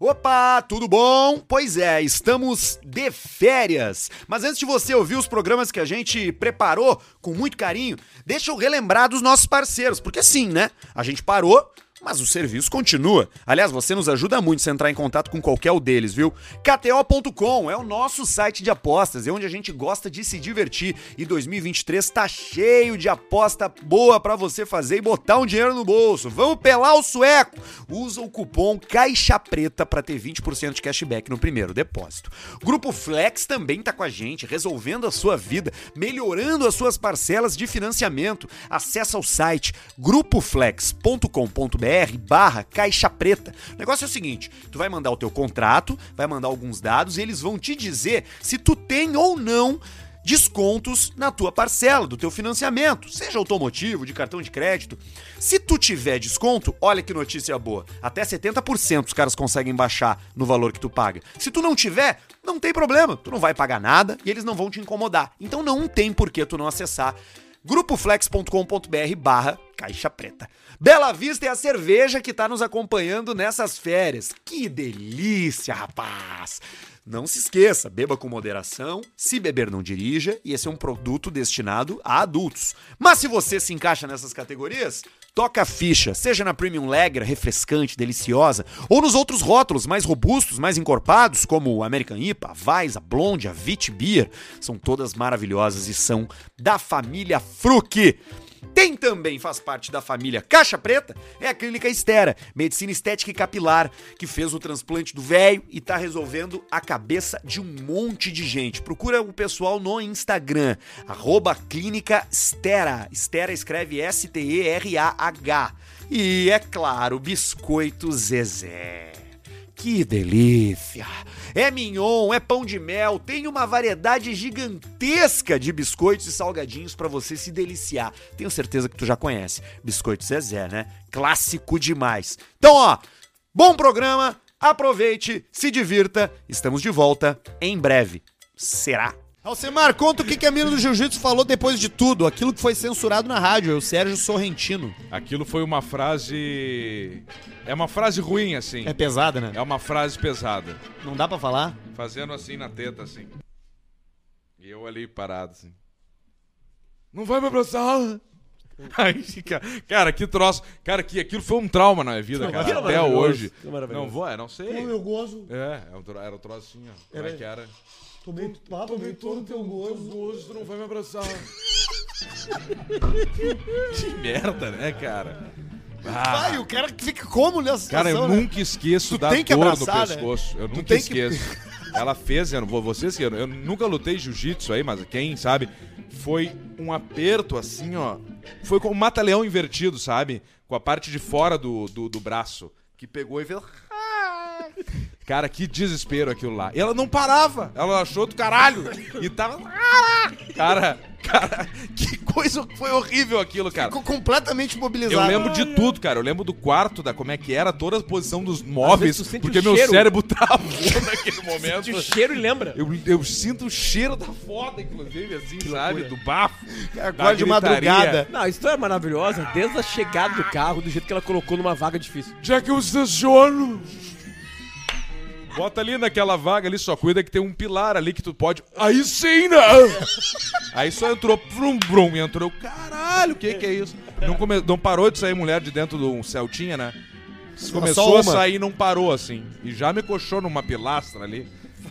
Opa, tudo bom? Pois é, estamos de férias. Mas antes de você ouvir os programas que a gente preparou com muito carinho, deixa eu relembrar dos nossos parceiros, porque sim, né? A gente parou, mas o serviço continua. Aliás, você nos ajuda muito se entrar em contato com qualquer um deles, viu? KTO.com é o nosso site de apostas, é onde a gente gosta de se divertir e 2023 tá cheio de aposta boa para você fazer e botar um dinheiro no bolso. Vamos pelar o sueco. Usa o cupom Caixa Preta para ter 20% de cashback no primeiro depósito. Grupo Flex também tá com a gente, resolvendo a sua vida, melhorando as suas parcelas de financiamento. Acesse o site grupoflex.com.br barra caixa preta. O negócio é o seguinte, tu vai mandar o teu contrato, vai mandar alguns dados e eles vão te dizer se tu tem ou não descontos na tua parcela do teu financiamento, seja automotivo, de cartão de crédito. Se tu tiver desconto, olha que notícia boa, até 70% os caras conseguem baixar no valor que tu paga. Se tu não tiver, não tem problema, tu não vai pagar nada e eles não vão te incomodar. Então não tem por que tu não acessar grupoflex.com.br barra caixa preta. Bela Vista é a cerveja que está nos acompanhando nessas férias. Que delícia, rapaz! Não se esqueça, beba com moderação, se beber não dirija, e esse é um produto destinado a adultos. Mas se você se encaixa nessas categorias, toca a ficha, seja na Premium Lager, refrescante, deliciosa, ou nos outros rótulos mais robustos, mais encorpados, como o American IPA, a Weiss, a Blonde, a Vit Beer, são todas maravilhosas e são da família Fruc. Tem também, faz parte da família Caixa Preta, é a Clínica Estera, medicina estética e capilar, que fez o transplante do velho e tá resolvendo a cabeça de um monte de gente. Procura o pessoal no Instagram, arroba Clínica Estera. Estera escreve S-T-E-R-A-H. E, é claro, Biscoito Zezé. Que delícia! É mignon, é pão de mel, tem uma variedade gigantesca de biscoitos e salgadinhos para você se deliciar. Tenho certeza que tu já conhece. Biscoito Zezé, né? Clássico demais. Então, ó, bom programa, aproveite, se divirta. Estamos de volta em breve. Será? Alcemar, conta o que, que a mina do Jiu-Jitsu falou depois de tudo, aquilo que foi censurado na rádio, é o Sérgio Sorrentino. Aquilo foi uma frase. É uma frase ruim, assim. É pesada, né? É uma frase pesada. Não dá pra falar? Fazendo assim na teta, assim. E eu ali parado, assim. Não vai me abraçar! Aí fica. Cara, que troço. Cara, que aquilo foi um trauma na minha vida, cara. é Até hoje. é. Não vou, é, não sei. eu gozo. É, é um era um troço assim, ó. Como é que era? Tomei, ah, tomei todo o teu gozo. Gosto, tu não vai me abraçar. que merda, né, cara? Ah, Vai, o cara fica como nessa Cara, eu situação, né? nunca esqueço Tu da tem que dor abraçar, no né? pescoço. Eu Tu nunca tem que- esqueço. Ela fez, eu não vou vocês que eu, eu nunca lutei jiu-jitsu aí, mas quem sabe foi um aperto assim, ó. Foi com um mata-leão invertido, sabe? Com a parte de fora do, do, do braço. Que pegou e fez. Cara, que desespero aquilo lá. E ela não parava. Ela achou do caralho. E tava. Cara, cara, que coisa. Foi horrível aquilo, cara. Ficou completamente mobilizado. Eu lembro de tudo, cara. Eu lembro do quarto, da como é que era, toda a posição dos móveis, porque meu cheiro. cérebro travou naquele momento. Sente o cheiro e lembra. Eu, eu sinto o cheiro da foda, inclusive, assim, sabe? Do bafo. da Acorda de madrugada. Não, a história é maravilhosa, desde a chegada do carro, do jeito que ela colocou numa vaga difícil. Já que eu estaciono. Bota ali naquela vaga ali, só cuida que tem um pilar ali que tu pode. Aí sim, né? Aí só entrou, brum, brum, e entrou. Caralho, o que que é isso? Não, come... não parou de sair mulher de dentro de um Celtinha, né? Começou a sair e não parou assim. E já me coxou numa pilastra ali.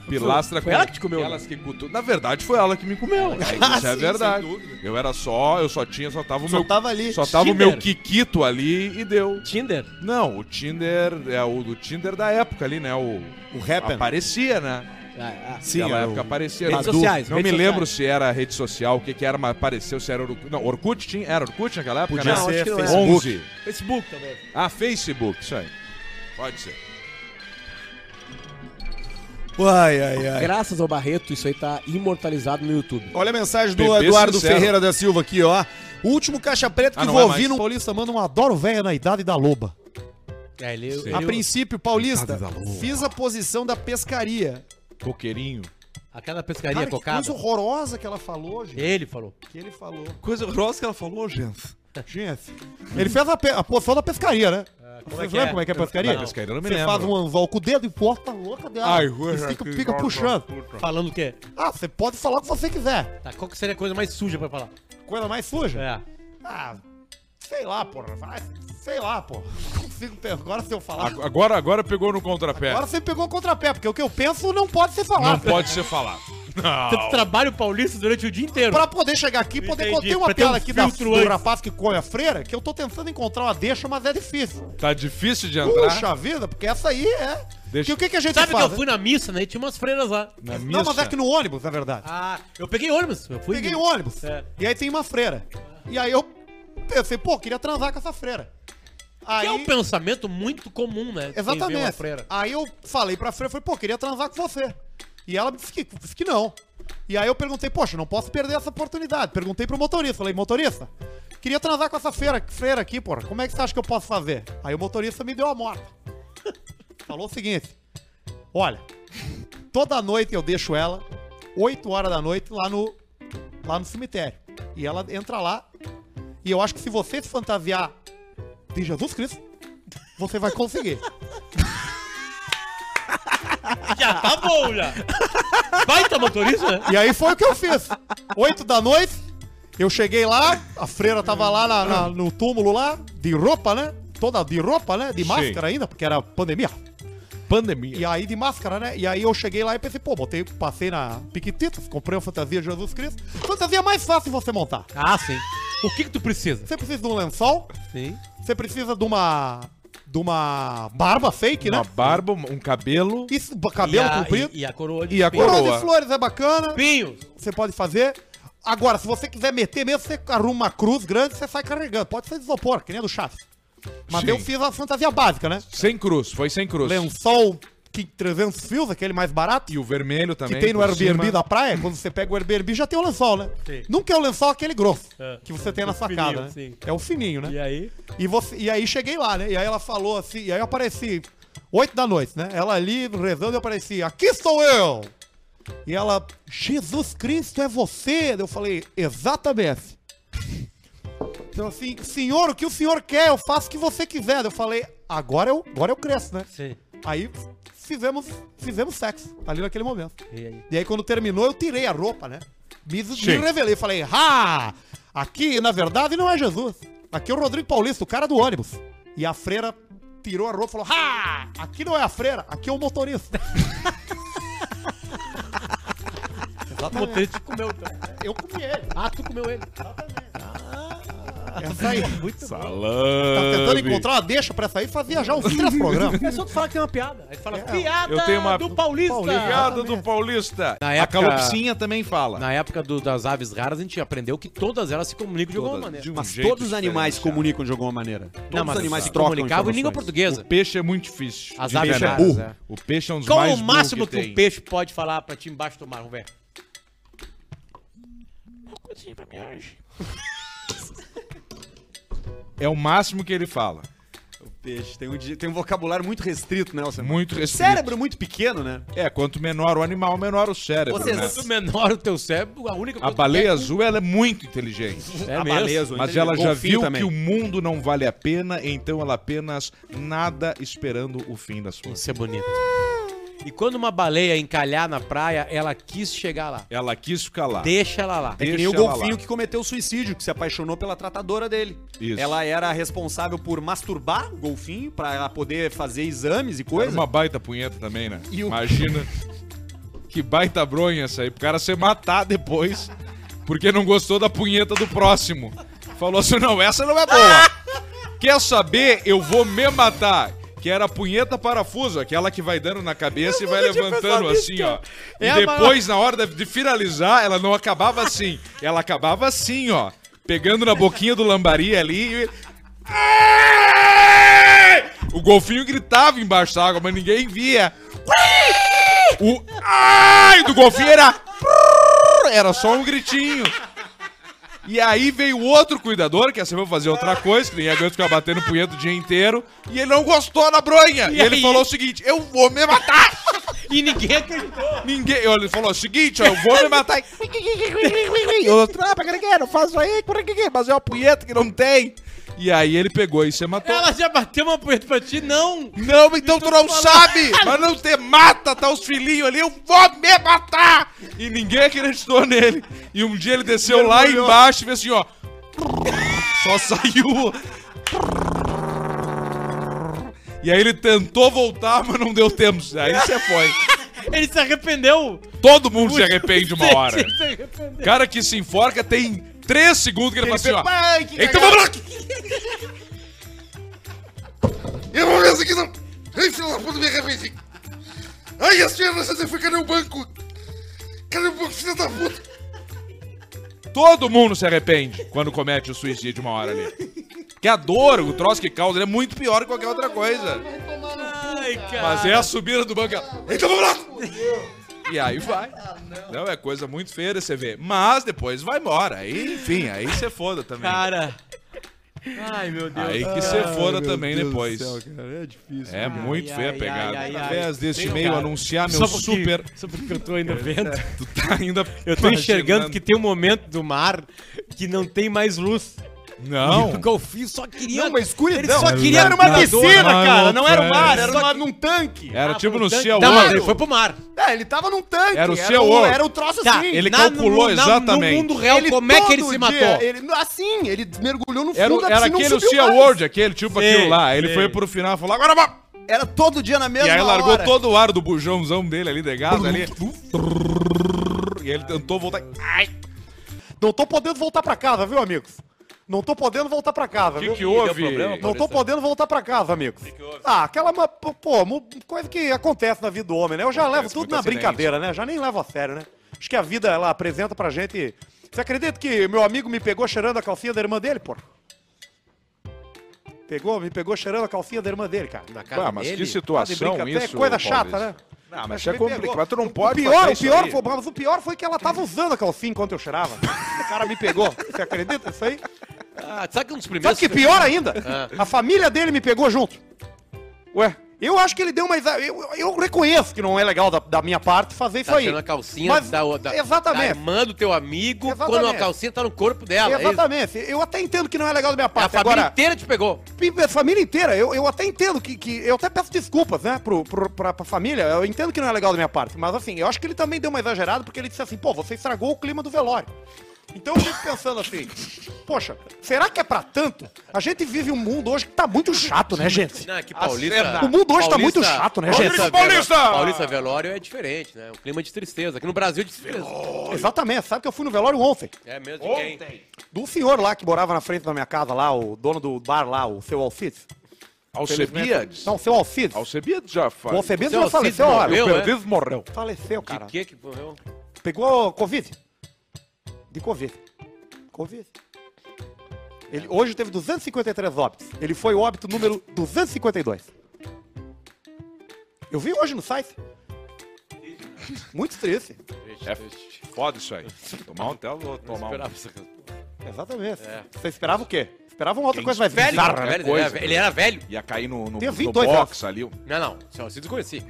Pilastra Foi ela que te comeu, né? Elas que cutu... Na verdade, foi ela que me comeu. Isso é sim, verdade. sem dúvida. Eu era só, eu só tinha, só tava o Só meu. tava ali. Só tava o Tinder. meu Kikito ali e deu. Tinder? Não, o Tinder é o do Tinder da época ali, né? O, O Happen. aparecia, né? Ah, ah. Sim, Naquela é época o- aparecia. Redes sociais, Não redes me lembro sociais. se era rede social, o que que era, mas apareceu se era Orkut. Não, Orkut tinha, era Orkut naquela época, Podia né? Ser não. Facebook. 11. Facebook também. Ah, Facebook, isso aí. Pode ser. Ai, ai, ai. Graças ao Barreto, isso aí tá imortalizado no YouTube. Olha a mensagem do Bebê Eduardo sincero. Ferreira da Silva aqui, ó. O último caixa preto que Ah, vou é ouvir mais? no Paulista manda um adoro velha na idade da loba. É, ele. A princípio, Paulista, fiz a posição da pescaria. Coqueirinho. Aquela pescaria Cara, que cocada. coisa horrorosa que ela falou, gente. Ele falou. Que ele falou. Coisa grossa que ela falou, gente. Esse. Ele fez a, a posição da pescaria, né? como é Vocês que lembram é? como é que é a pescaria? Pescaria eu não me Você lembro. faz um anzol com o dedo e posta a louca dela. Ai, e fica, fica puxando. Falando o quê? Ah, você pode falar o que você quiser. Tá, qual que seria a coisa mais suja pra falar? Coisa mais suja. É. Ah, sei lá, porra. Vai, sei lá. Consigo pensar. Agora se eu falar. Ag- Agora, agora pegou no contrapé. Agora você pegou o contrapé, porque o que eu penso não pode ser Não falado. pode ser falado. Você trabalha o paulista durante o dia inteiro. Pra poder chegar aqui, poder Entendi, ter uma pra ter um piada aqui da, filtro do antes. rapaz que come a freira, que eu tô tentando encontrar uma deixa, mas é difícil. Tá difícil de entrar Puxa vida, porque essa aí é. Deixa- Que o que, que a gente Sabe que faz? eu fui na missa, né? E tinha umas freiras lá. na missa. Não, mas é que no ônibus, na verdade. Ah, eu peguei ônibus. Eu fui. Peguei o ônibus. É. E aí tem uma freira. E aí eu pensei, pô, queria transar com essa freira. Que Aí, é um pensamento muito comum, né? Exatamente. Aí eu falei pra freira, falei, pô, queria transar com você. E ela disse que, disse que não. E aí eu perguntei, poxa, não posso perder essa oportunidade. Perguntei pro motorista, falei, motorista, queria transar com essa freira, freira aqui, porra. Como é que você acha que eu posso fazer? Aí o motorista me deu a morta. Falou o seguinte: Olha, toda noite eu deixo ela, 8 horas da noite, lá no, lá no cemitério. E ela entra lá. E eu acho que se você se fantasiar de Jesus Cristo, você vai conseguir. Já tá bom, já. Baita motorista, né? E aí foi o que eu fiz. 8 da noite, eu cheguei lá, a freira tava lá na- na- no túmulo lá, de roupa, né? Toda de roupa, né? De Sim. máscara ainda, porque era pandemia. Pandemia. E aí de máscara, né? E aí eu cheguei lá e pensei, pô, botei, passei na Piquititas, comprei uma fantasia de Jesus Cristo. Fantasia mais fácil você montar. Ah, sim. O que que tu precisa? Você precisa de um lençol, Sim. você precisa de uma. de uma barba fake, Uma né? barba, um cabelo. Isso, cabelo e a, comprido. E, e a coroa de E a. Coroa coroa. de flores é bacana. Pinhos. Você pode fazer. Agora, se você quiser meter mesmo, você arruma uma cruz grande, você sai carregando. Pode ser de isopor, que nem a do Chaves. Mas Sim. eu fiz a fantasia básica, né? Sem cruz, foi sem cruz. Lençol que 300 fios, aquele mais barato. E o vermelho também. que tem no Airbnb cima. da praia, quando você pega o Airbnb já tem o lençol, né? Sim. Nunca é o lençol aquele grosso É. que você tem na sua fininho, casa, né? sim. É o fininho, né? E aí? E, você, e aí cheguei lá, né? E aí ela falou assim, e aí eu apareci 8 da noite, né? Ela ali rezando, eu apareci, aqui sou eu! E ela, Jesus Cristo é você? Eu falei, exatamente. Então assim, senhor, o que o senhor quer? Eu faço o que você quiser. Eu falei, agora eu, agora eu cresço, né? Sim. Aí fizemos, fizemos sexo ali naquele momento. E aí? E aí quando terminou, eu tirei a roupa, né? Me, me revelei, falei, ah, aqui na verdade não é Jesus. Aqui é o Rodrigo Paulista, o cara do ônibus. E a freira tirou a roupa e falou, ah, aqui não é a freira, aqui é o motorista. O Exatamente. motorista comeu. Eu comi ele. Ah, tu comeu ele. Essa aí. Muito bom. Salame. Tá tentando encontrar uma deixa pra essa aí, fazia já uns três programas. É só tu falar que tem uma piada. Aí tu fala, É, piada eu tenho uma- do Paulista. Piada do Paulista. Na A época- calopsinha também fala. Na época do- das aves raras, a gente aprendeu que todas elas se comunicam de alguma Todas, maneira. de um Mas todos os animais se comunicam de alguma maneira. Todos Não, mas os animais se comunicavam em língua portuguesa. O peixe é muito difícil. As aves raras, é. O peixe é um dos Qual mais o máximo que, tem. um peixe pode falar pra ti embaixo do mar? Vamos ver. É o máximo que ele fala. O peixe tem um, tem um vocabulário muito restrito, né, Alcemar? Muito restrito. Cérebro muito pequeno, né? É, quanto menor o animal, menor o cérebro. Vocês- né? Quanto menor o teu cérebro, a única A coisa baleia que azul ela é muito inteligente. É a mesmo. baleia azul. Mas ela já viu também. que o mundo não vale a pena, então ela apenas nada esperando o fim da sua. Isso é bonito. E quando uma baleia encalhar na praia, ela quis chegar lá. Ela quis ficar lá. Deixa ela lá. É que nem o golfinho lá. que cometeu suicídio, que se apaixonou pela tratadora dele. Isso. Ela era responsável por masturbar o golfinho pra ela poder fazer exames e Era coisa. uma baita punheta também, né? E o- Imagina. que baita bronha essa aí. Pro cara se matar depois, porque não gostou da punheta do próximo. Falou assim: não, essa não é boa. Quer saber? Eu vou me matar. Que era a punheta parafuso, aquela que vai dando na cabeça e vai levantando assim, ó. E É a depois, na hora de- de finalizar, ela não acabava assim. Ela acabava assim, ó. Pegando na boquinha do lambari ali e. O golfinho gritava embaixo da água, mas ninguém via. O ai do golfinho era era só um gritinho. E aí veio outro cuidador, que assim, vou fazer outra coisa, que nem aguento ficar batendo punheta o dia inteiro, e ele não gostou da bronha. E, E ele falou o seguinte: Eu vou me matar! E ninguém acreditou. Ninguém. Ele falou o seguinte, ó, eu vou me matar. E o outro, ah, pra que que não faço aí, por que que? Mas é uma punheta que não tem. E aí ele pegou e se matou. Ela já bateu uma punheta pra ti? Não. Não, então tu não sabe! Mas não te mata, tá os filhinhos ali, eu vou me matar! E ninguém acreditou nele. E um dia ele desceu lá embaixo e fez assim, ó. Só saiu. E aí ele tentou voltar, mas não deu tempo. Aí você foi. Ele se arrependeu. Todo mundo se arrepende uma hora. Ele. Cara que se enforca tem três segundos que ele, fala assim, ó. Ai, que Então vamos lá! Eu vou ver isso aqui não. Ai, filho da puta, me arrependi. Ai, a senhora, você foi, cadê o banco? Cadê o banco, filho da puta? Todo mundo se arrepende quando comete o suicídio uma hora ali. Porque a dor, o troço que causa, ele é muito pior que qualquer outra coisa. Ai, cara. Mas é a subida do banco. ela, Então vamos lá! E aí vai. Não, é coisa muito feia de você ver. Mas depois vai embora. Aí, enfim, aí você foda também. Cara. Ai, meu Deus. Aí que você foda também depois. é difícil. É muito Ai, feia a pegada. ai, ai, ai. Através deste cara. anunciar meu Só porque, super. Só porque eu tô ainda vendo. Tu tá ainda. Eu tô enxergando que tem um momento do mar que não tem mais luz. Não. o Golfinho só queria. Não, uma escuridão. Ele só queria Era uma piscina, cara. Não era um mar, era numa- num tanque. Era Ah, tipo no. Sea Não, mas World. ele foi pro mar. É, ele tava num tanque. Era o o- SeaWorld. Era o troço Tá, assim. ele Na- calculou exatamente. No mundo real, como é que ele se dia, matou? Ele, assim, ele mergulhou no fundo Era, o- da era piscina, não aquele subiu Sea. World, aquele tipo Sei, aquilo lá. Ele sei. foi pro final e falou: agora vamos! Era todo dia na mesma E aí largou hora. todo o ar do bujãozão dele ali de gás ali. E ele tentou voltar. Ai, Não tô podendo voltar pra casa, viu, amigos? Não tô podendo voltar pra casa, o que, viu? que houve? Não tô podendo voltar pra casa, amigos. Ah, aquela, ma- pô, pô, mu- coisa que acontece na vida do homem, né? Eu já levo tudo na acidente. brincadeira, né? Já nem levo a sério, né? Acho que a vida, ela apresenta pra gente... Você acredita que meu amigo me pegou cheirando a calcinha da irmã dele, pô? Pegou, me pegou cheirando a calcinha da irmã dele, cara. Na casa Ah, mas dele? que de situação isso, é coisa chata, né? Ah, mas Mas isso é complicado. Mas tu não O pode pior, fazer o pior, foi, mas o pior foi que ela tava usando a calcinha enquanto eu cheirava. O cara me pegou. Você acredita nisso aí? Ah, sabe que um dos Sabe primeiros. que pior ainda? Ah. A família dele me pegou junto. Ué, eu acho que ele deu mais. Eu, eu reconheço que não é legal da, da minha parte fazer isso Tá aí. a calcinha Mas- da, da, exatamente. da irmã do teu amigo Exatamente. quando a calcinha tá no corpo dela. é? Exatamente. Eu até entendo que não é legal da minha A parte. família Agora, inteira te pegou. a família inteira, eu, eu até entendo que, que. Eu até peço desculpas, né, pro, pro, pra, pra família. Eu entendo que não é legal da minha parte. Mas assim, eu acho que ele também deu uma exagerada porque ele disse assim, pô, você estragou o clima do velório. Então eu fico pensando assim, poxa, será que é pra tanto? A gente vive um mundo hoje que tá muito chato, né, gente? Não, é que Paulista. O mundo hoje tá muito chato, né, gente? Paulista, Paulista! Paulista velório é diferente, né? Um clima de tristeza. Aqui no Brasil é de tristeza. Exatamente, sabe que eu fui no velório ontem. É mesmo de quem? Do senhor lá que morava na frente da minha casa lá, o dono do bar lá, o seu Alcides. Alcebiades? Não, o seu Alcides. Alcebiades já O faz. Alcides Seu já faleceu, olha. morreu, é? Alcebiades morreu. Faleceu, cara. De que que morreu? Pegou Covid. De Covid. Covid. Ele, hoje teve 253 óbitos. Ele foi o óbito número 252. Eu vi hoje no site. Muito triste. É foda isso aí. Tomar um telo, tomar um... Exatamente. É. Você esperava o quê? Esperava uma outra Quem coisa mais Velho, bizarra, né? coisa. ele, era, ele era velho. Ia cair no, no, no 22 box ali. Não, não. Eu conheci.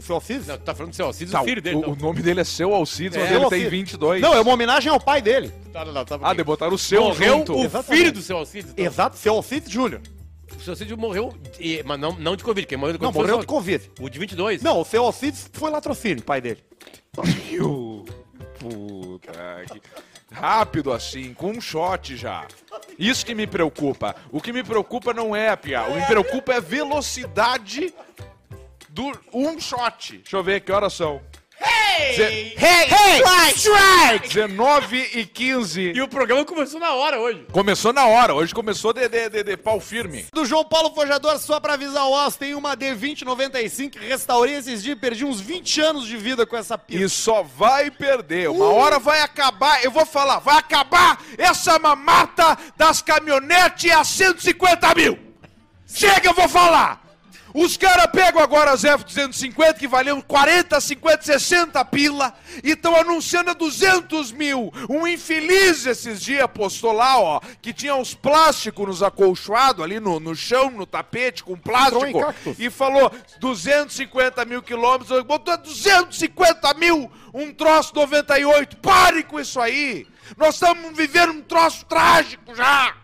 O seu Alcides? Não, tu tá falando do seu Alcides, Tá, o filho dele. o, não. o nome dele é Seu Alcides, mas É, ele o tem Alcides. 22. Não, é uma homenagem ao pai dele. Tá, não, não, tá Ah, de botar o seu Morreu junto. o Exatamente. filho do seu Alcides. então. Exato, seu Alcides Júnior. O seu Alcides morreu, e- mas não, não de Covid. Quem morreu de Não, Covid morreu foi de Covid. o, de 22. Não, o seu Alcides foi latrocínio, pai dele. Piu. Puta que... Rápido assim, com um shot já. Isso que me preocupa. O que me preocupa não é a piar. O que me preocupa é a velocidade do um shot. Deixa eu ver que horas são. Hey! Hey, hey, strike! 19 e 15. E o programa começou na hora hoje. Começou na hora, hoje começou de, de, de, de pau firme. Do João Paulo Forjador, só pra avisar o Osso, tem uma D2095 que restaurei esses dias, perdi uns 20 anos de vida com essa pista. E só vai perder. Uma hora vai acabar, eu vou falar, vai acabar essa mamata das caminhonetes a 150 mil. Chega, eu vou falar. Os caras pegam agora as F-250 que valiam 40, 50, 60 pila e estão anunciando a 200 mil. Um infeliz esses dias postou lá, ó, que tinha uns plásticos nos acolchoados ali no, no chão, no tapete, com plástico. E falou 250 mil quilômetros, botou 250 mil, um troço 98. Pare com isso aí! Nós estamos vivendo um troço trágico já!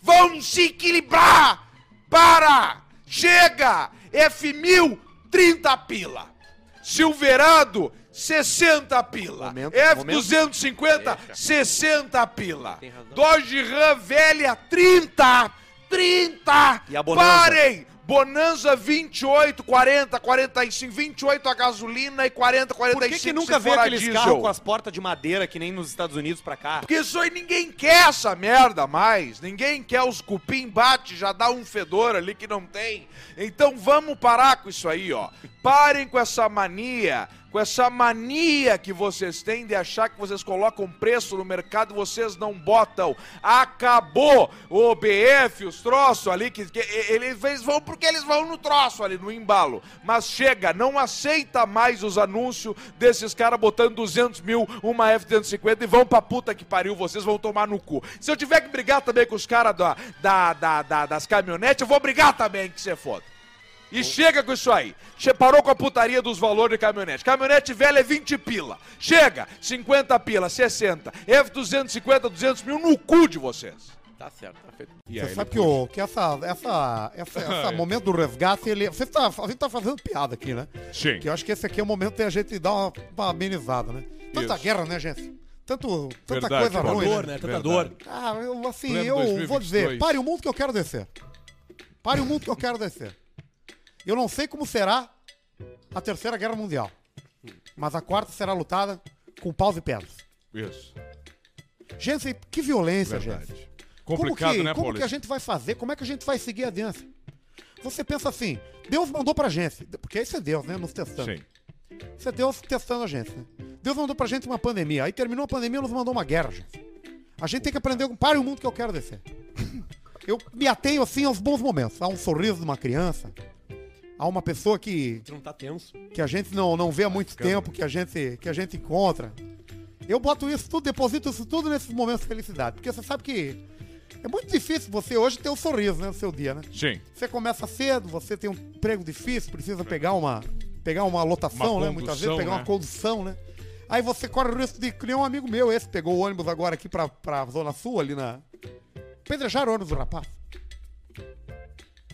Vamos se equilibrar! Para! Chega! F1000, 30 pila. Silverado, 60 pila. Momento, F250, 60 pila. Dodge Ram velha, 30. 30! E a Bonanza? Parem! Bonanza 28, 40, 45, 28 a gasolina e 40, 45 Por que, que nunca a aqueles diesel? carros com as portas de madeira que nem nos Estados Unidos pra cá? Porque isso aí ninguém quer essa merda mais. Ninguém quer os cupim bate, já dá um fedor ali que não tem. Então vamos parar com isso aí, ó. Parem com essa mania, com essa mania que vocês têm de achar que vocês colocam preço no mercado, vocês não botam. Acabou o BF, os troços ali que, que eles vão porque eles vão no troço ali no embalo. Mas chega, não aceita mais os anúncios desses caras botando 200 mil uma F-150 e vão pra puta que pariu, vocês vão tomar no cu. Se eu tiver que brigar também com os caras da, da, da, da- das caminhonetes, eu vou brigar também, que você foda. E chega com isso aí. Che parou com a putaria dos valores de caminhonete. Caminhonete velha é 20 pila. Chega, 50 pila, 60. F250, 200 mil no cu de vocês. Tá certo, tá feito. E Você sabe que, o, que essa, essa, essa, essa momento do resgate, ele, você tá, a gente tá fazendo piada aqui, né? Sim. Que eu acho que esse aqui é o momento de a gente dar uma, uma amenizada, né? Tanta Isso. guerra, né, gente? Tanto, tanta Verdade, coisa Paulo. ruim. Dor, Né? né? Tanta Verdade. dor. Ah, eu, assim, Pleno eu 2022. vou dizer, pare o mundo que eu quero descer. Pare o mundo que eu quero descer. Eu não sei como será a terceira guerra mundial. Mas a quarta será lutada com paus e pedras. Isso. Gente, que violência, Verdade. gente. Complicado, como que, né, Como Paulista? que a gente vai fazer? Como é que a gente vai seguir adiante? Você pensa assim, Deus mandou pra gente, porque esse é Deus, né, nos testando. Sim. Isso é Deus testando a gente, né? Deus mandou pra gente uma pandemia, aí terminou a pandemia, nos mandou uma guerra, gente. A gente tem que aprender com pare o mundo que eu quero descer. Eu me atenho, assim, aos bons momentos. Há um sorriso de uma criança, há uma pessoa que, Tu não tá tenso. que a gente não, não vê há muito tempo, que a, gente, que a gente encontra. Eu boto isso tudo, deposito isso tudo nesses momentos de felicidade. Porque você sabe que é muito difícil você hoje ter um sorriso, né, no seu dia, né? Sim. Você começa cedo, você tem um emprego difícil, precisa pegar uma, pegar uma lotação, Uma né? Muitas vezes pegar né? uma condução, né? Aí você corre o risco de nem um amigo meu, esse pegou o ônibus agora aqui pra, pra Zona Sul, ali na. Pedrejaram o ônibus do rapaz.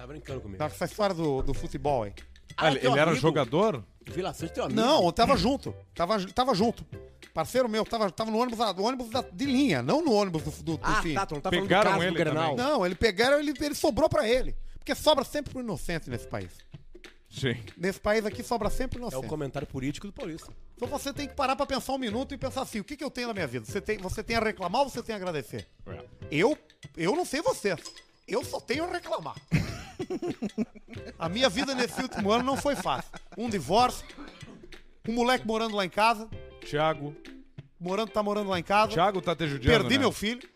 Tá brincando comigo. Tá com essa história do, do futebol aí. Ah, ele ele era jogador? Vila Sante teu amigo. Não, eu tava junto. Tava, tava junto. Parceiro meu, tava, tava no ônibus, do ônibus da- de linha, não no ônibus do, do, do Ah, fim. tá, tu não tá Pegaram falando do caso ele do Grenal. também. Não, ele pegaram, ele, ele sobrou pra ele. Porque sobra sempre pro inocente nesse país. Sim. Nesse país aqui sobra sempre É o inocente. comentário político do Paulista. Então você tem que parar pra pensar um minuto e pensar assim, o que, que eu tenho na minha vida? Você tem, você tem a reclamar ou você tem a agradecer? É. Eu, eu não sei você. Eu só tenho a reclamar. a minha vida nesse último ano não foi fácil. Um divórcio, um moleque morando lá em casa, Thiago. morando, tá morando lá em casa. Thiago tá te judiando, Perdi né? meu filho.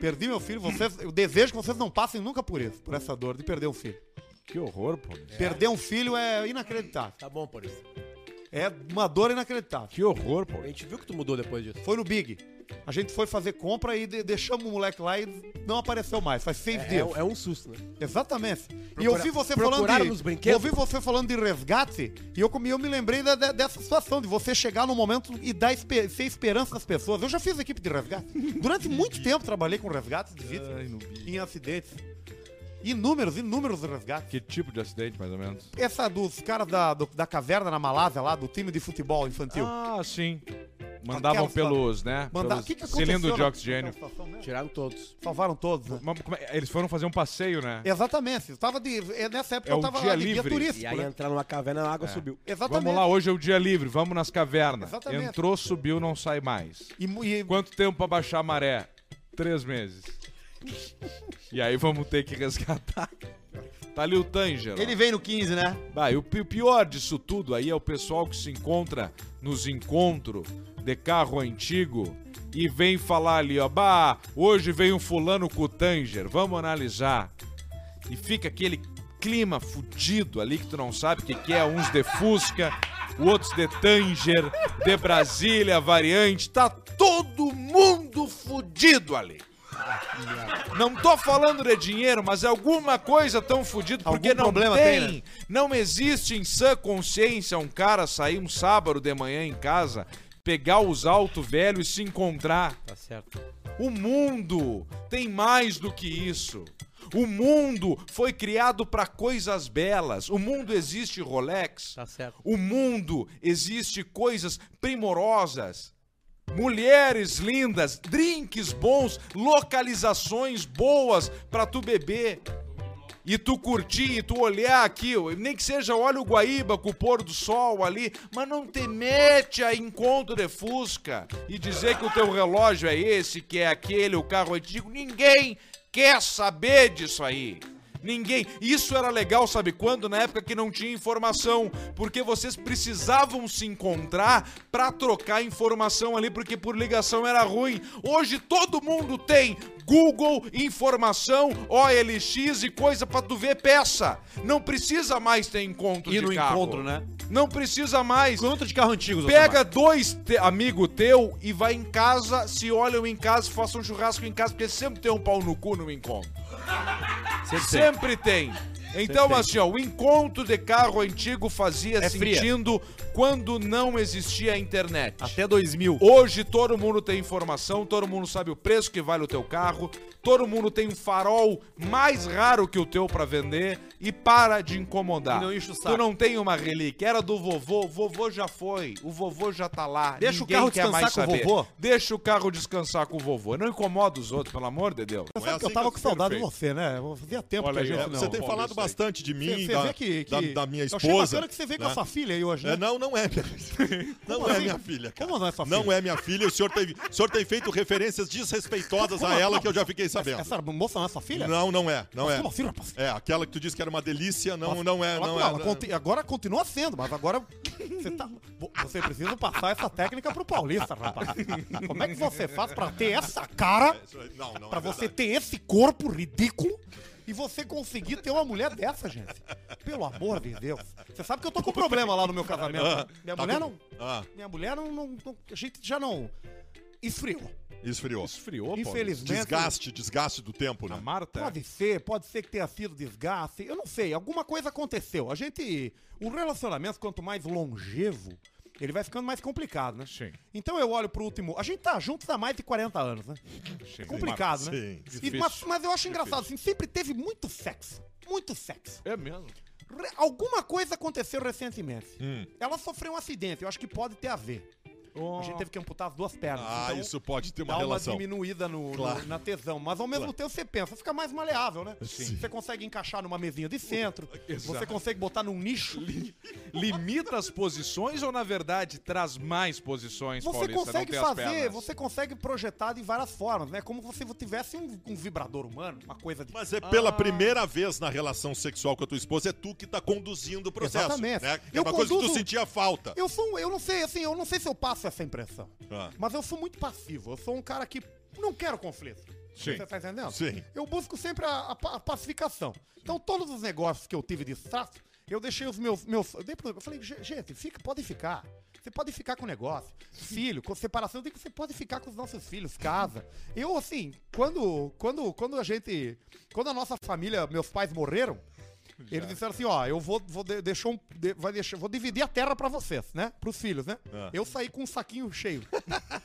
Perdi meu filho. Vocês, eu desejo que vocês não passem nunca por isso, por essa dor de perder um filho. Que horror, pô. Perder um filho é inacreditável. Tá bom, Paulista. É uma dor inacreditável. Que horror, pô. A gente viu que tu mudou depois disso. Foi no Big. A gente foi fazer compra e de- deixamos o moleque lá e não apareceu mais. Faz seis É, dias. é um susto, né? Exatamente. e eu ouvi você falando de. nos brinquedos? Eu ouvi você falando de resgate e eu, eu me lembrei da- da- dessa situação, de você chegar no momento e dar espe- ser esperança das pessoas. Eu já fiz equipe de resgate. Durante muito tempo trabalhei com resgates de vítimas em acidentes. Inúmeros, inúmeros resgates. Que tipo de acidente, mais ou menos? Essa dos caras da, do- da caverna na Malásia lá, do time de futebol infantil. Ah, sim. Mandavam pelos, né? Mandar- pelos o que, que aconteceu cilindro de oxigênio. naquela situação mesmo? Tiraram todos. Salvaram todos, né? Mas é- Eles foram fazer um passeio, né? Exatamente. Eu tava de, é, nessa época É eu o tava dia livre. turístico, E aí né? entraram numa caverna, a água subiu. Exatamente. Vamos lá, hoje é o dia livre, vamos nas cavernas. Exatamente. Entrou, subiu, não sai mais. E, e- Quanto tempo pra baixar a maré? Três meses. E aí vamos ter que resgatar. Tá ali o Tanger. Ele vem no 15, né? Bah, e o pi- pior disso tudo aí é o pessoal que se encontra nos encontros de carro antigo e vem falar ali, ó, bah, hoje vem um fulano com o Tanger, vamos analisar. E fica aquele clima fudido ali que tu não sabe o que, que é, uns de Fusca, outros de Tanger, de Brasília, variante, tá todo mundo fudido ali. Não tô falando de dinheiro, mas é alguma coisa tão fudido porque Algum não problema tem, tem, né? não existe em sã consciência um cara sair um sábado de manhã em casa, pegar os alto velho e se encontrar. Tá certo. O mundo tem mais do que isso. O mundo foi criado para coisas belas. O mundo existe Rolex. Tá certo. O mundo existe coisas primorosas. Mulheres lindas, drinks bons, localizações boas para tu beber. E tu curtir, e tu olhar aqui, ó, nem que seja olha o Guaíba com o pôr do sol ali, mas não te mete a encontro de Fusca e dizer que o teu relógio é esse, que é aquele, o carro antigo. Ninguém quer saber disso aí. Ninguém. Isso era legal, sabe quando? Na época que não tinha informação, porque vocês precisavam se encontrar pra trocar informação ali, porque por ligação era ruim. Hoje todo mundo tem Google, informação, OLX e coisa pra tu ver peça. Não precisa mais ter encontro Ir de no carro. encontro, né? Não precisa mais. Encontro de carro antigo, Pega dois te- amigo teu e vai em casa, se olham em casa, façam um churrasco em casa, porque sempre tem um pau no cu no encontro. Sempre, tem. Então, assim, ó, o encontro de carro antigo fazia É fria. sentido quando não existia a internet. Até 2000. Hoje todo mundo tem informação, todo mundo sabe o preço que vale o teu carro, todo mundo tem um farol mais raro que o teu pra vender e para de incomodar. E não o Tu não tem uma relíquia, era do vovô, o vovô já foi, o vovô já tá lá. Deixa o ninguém carro quer descansar mais com o saber. vovô. Deixa o carro descansar com o vovô. Não incomoda os outros, pelo amor de Deus. Não é que eu assim tava com saudade de você, né? Fazia tempo Olha que a gente ó, não... Você tem falado bastante de mim, Você da, vê que, que... da, da minha Eu achei esposa. bacana que você veio com né? a sua filha aí hoje, né? É, não, não é minha filha. Não Como é assim? minha filha, cara. Como não é sua filha? Não é minha filha. O senhor tem, o senhor tem feito referências desrespeitosas a ela que eu já fiquei sabendo. Essa moça não é sua filha? Não, não é. Não é. Assim, rapaz? É, aquela que tu disse que era uma delícia, não, não é, Ela- não é. conti- Agora continua sendo, mas agora você, tá, vo- você precisa passar essa técnica pro paulista, rapaz. Como é que você faz pra ter essa cara, Não, não pra é você verdade. ter esse corpo ridículo e você conseguir ter uma mulher dessa, gente? Pelo amor de Deus. Você sabe que eu tô com problema lá no meu casamento. né? Minha Tá mulher com- não... Ah, Minha mulher não, não, não- A gente já não... Esfriou. Esfriou. Esfriou, Paulo. Infelizmente... Desgaste, desgaste do tempo, A né? Marta. Pode ser, pode ser que tenha sido desgaste. Eu não sei, alguma coisa aconteceu. A gente. O relacionamento, quanto mais longevo, ele vai ficando mais complicado, né? Sim. Então eu olho pro último. A gente tá juntos há mais de 40 anos, né? Sim. Complicado, né? Sim, E- mas, mas eu acho engraçado, assim, sempre teve muito sexo. Muito sexo. É mesmo. Re- alguma coisa aconteceu recentemente. Hum. Ela sofreu um acidente, eu acho que pode ter a ver. A gente teve que amputar as duas pernas. Ah, então isso pode ter dá uma uma relação. diminuída no, no- Claro. na tesão. Mas ao mesmo tempo você pensa, fica mais maleável, né? Você consegue encaixar numa mesinha de centro, você consegue botar num nicho. Limita as posições ou, na verdade, traz mais posições, Você Paulista? consegue fazer, você consegue projetar de várias formas, né? Como se você tivesse um, um vibrador humano, uma coisa de. Mas é pela primeira vez na relação sexual com a tua esposa, é tu que tá conduzindo o processo. Exatamente. Né? É Eu uma coisa que tu conduzo- sentia falta. Eu sou, eu não sei, assim, eu não sei se eu passo essa impressão. Ah. Mas eu sou muito passivo. Eu sou um cara que não quero conflito. Sim. Você tá entendendo? Sim. Eu busco sempre a, a pa- a pacificação. Então, todos os negócios que eu tive de trato, eu deixei os meus. meus eu, dei pro- eu falei, "Ge- gente, fica, pode ficar. Você pode ficar com o negócio. Filho, com separação, eu digo que você pode ficar com os nossos filhos, casa. Eu, assim, quando, quando, quando a gente. Quando a nossa família, meus pais morreram, eles disseram assim, ó, eu vou, vou de, deixar um, de- vai deixar, vou dividir a terra pra vocês, né? Pros filhos, né? Ah. Eu saí com um saquinho cheio.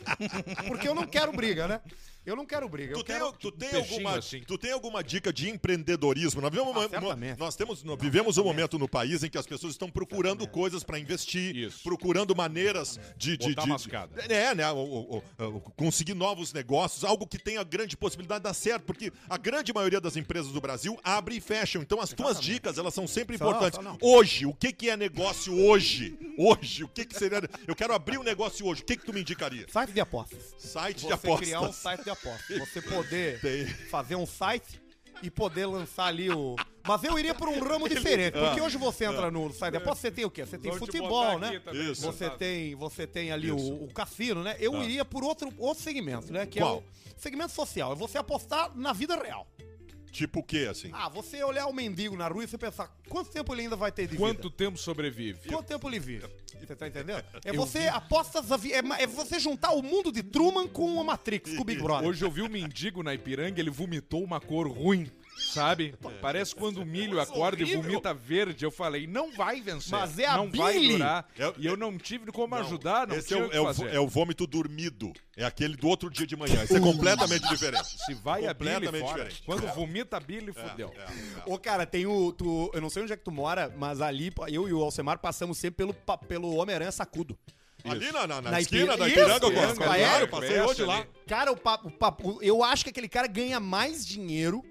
Porque eu não quero briga, né? Eu não quero briga. Tu Eu tem, quero... tu, tem alguma, assim. tu tem alguma dica de empreendedorismo? Nós, vivemos uma- Ah, certamente. nós, temos, nós vivemos um momento no país em que as pessoas estão procurando coisas para investir, Isso. procurando maneiras de, de, Botar de- mascada. é, né, o- o- o- conseguir novos negócios, algo que tenha grande possibilidade de dar certo, porque a grande maioria das empresas do Brasil abre e fecham. Então as tuas dicas, elas são sempre São, importantes. não. Hoje, o que que é negócio hoje? Hoje, o que que seria? Eu quero abrir um negócio hoje. O que que tu me indicaria? Site de apostas. Site de Você apostas. criar um site de apostas. Você poder Tem. fazer um site e poder lançar ali o. Mas eu iria por um ramo diferente, porque hoje você entra no site de apostas, você tem o quê? Você tem futebol, né? também, Isso. Você tem, você tem ali o, o cassino, né? Eu Ah. iria por outro, outro segmento, né? Que é Qual? o segmento social. É você apostar na vida real. Tipo o quê, assim? Ah, você olhar o mendigo na rua e você pensar, quanto tempo ele ainda vai ter de Quanto vida? tempo sobrevive? Quanto tempo ele vive? Você tá entendendo? É você apostas a vi- é, é você juntar o mundo de Truman com a Matrix, com o Big Brother. Hoje eu vi um mendigo na Ipiranga, ele vomitou uma cor ruim. Sabe? Parece quando o milho acorda e vomita verde. Eu falei, não vai vencer. Mas é a Não vai durar. É- E eu não tive como ajudar, não Esse é o é, o, é o vômito dormido. É aquele do outro dia de manhã. Isso é completamente diferente. Se vai a bile Completamente fora. diferente. Quando vomita a bile, fudeu. Ô, cara, tem o. Tu, eu não sei onde é que tu mora, mas ali eu e o Alcemar passamos sempre pelo, pelo Homem-Aranha Sacudo. Ali na, na, na Na esquina Ipiranga- da Isso, Ipiranga, eu isso, é. Claro, passei hoje lá. Cara, o papo, o papo- eu acho que aquele cara ganha mais dinheiro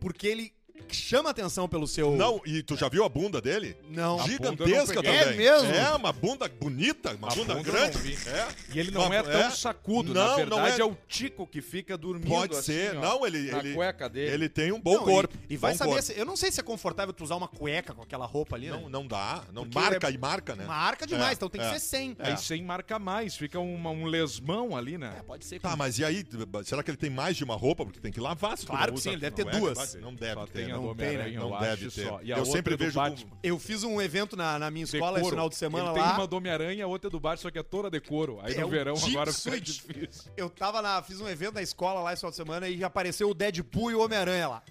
porque ele chama atenção pelo seu. Não, e tu já viu a bunda dele? Não. Gigantesca não também. É mesmo? É, uma bunda bonita, uma A bunda, bunda grande. não. É. E ele não Uma- é tão é. sacudo. Não, Na não verdade, é... é. o Tico que fica dormindo Pode assim, ser. ó, não, ele, na ele, cueca dele. ele tem um bom Não, corpo. E, e vai saber corpo. se. Eu não sei se é confortável tu usar uma cueca com aquela roupa ali, né? Não, não dá. Não, Porque marca é- e marca, né? Marca demais, É, então tem que é. ser 100. Aí sem marca mais, fica uma- um lesmão ali, né? É, pode ser. Tá, mas e aí? Será que ele tem mais de uma roupa? Porque tem que lavar. se Claro não que sim, ele deve ter duas. Não deve ter. Do não tem, né? Homem-Aranha, Não eu deve acho ter. só. E a Eu outra sempre é do vejo Batman. Eu fiz um evento na, na minha escola esse final de semana Ele lá. tem uma do Homem-Aranha, a outra é do Batman, só que é toda de couro. Aí É no o verão agora fica difícil. Eu tava na. Fiz um evento na escola lá esse final de semana e apareceu o Deadpool e o Homem-Aranha lá.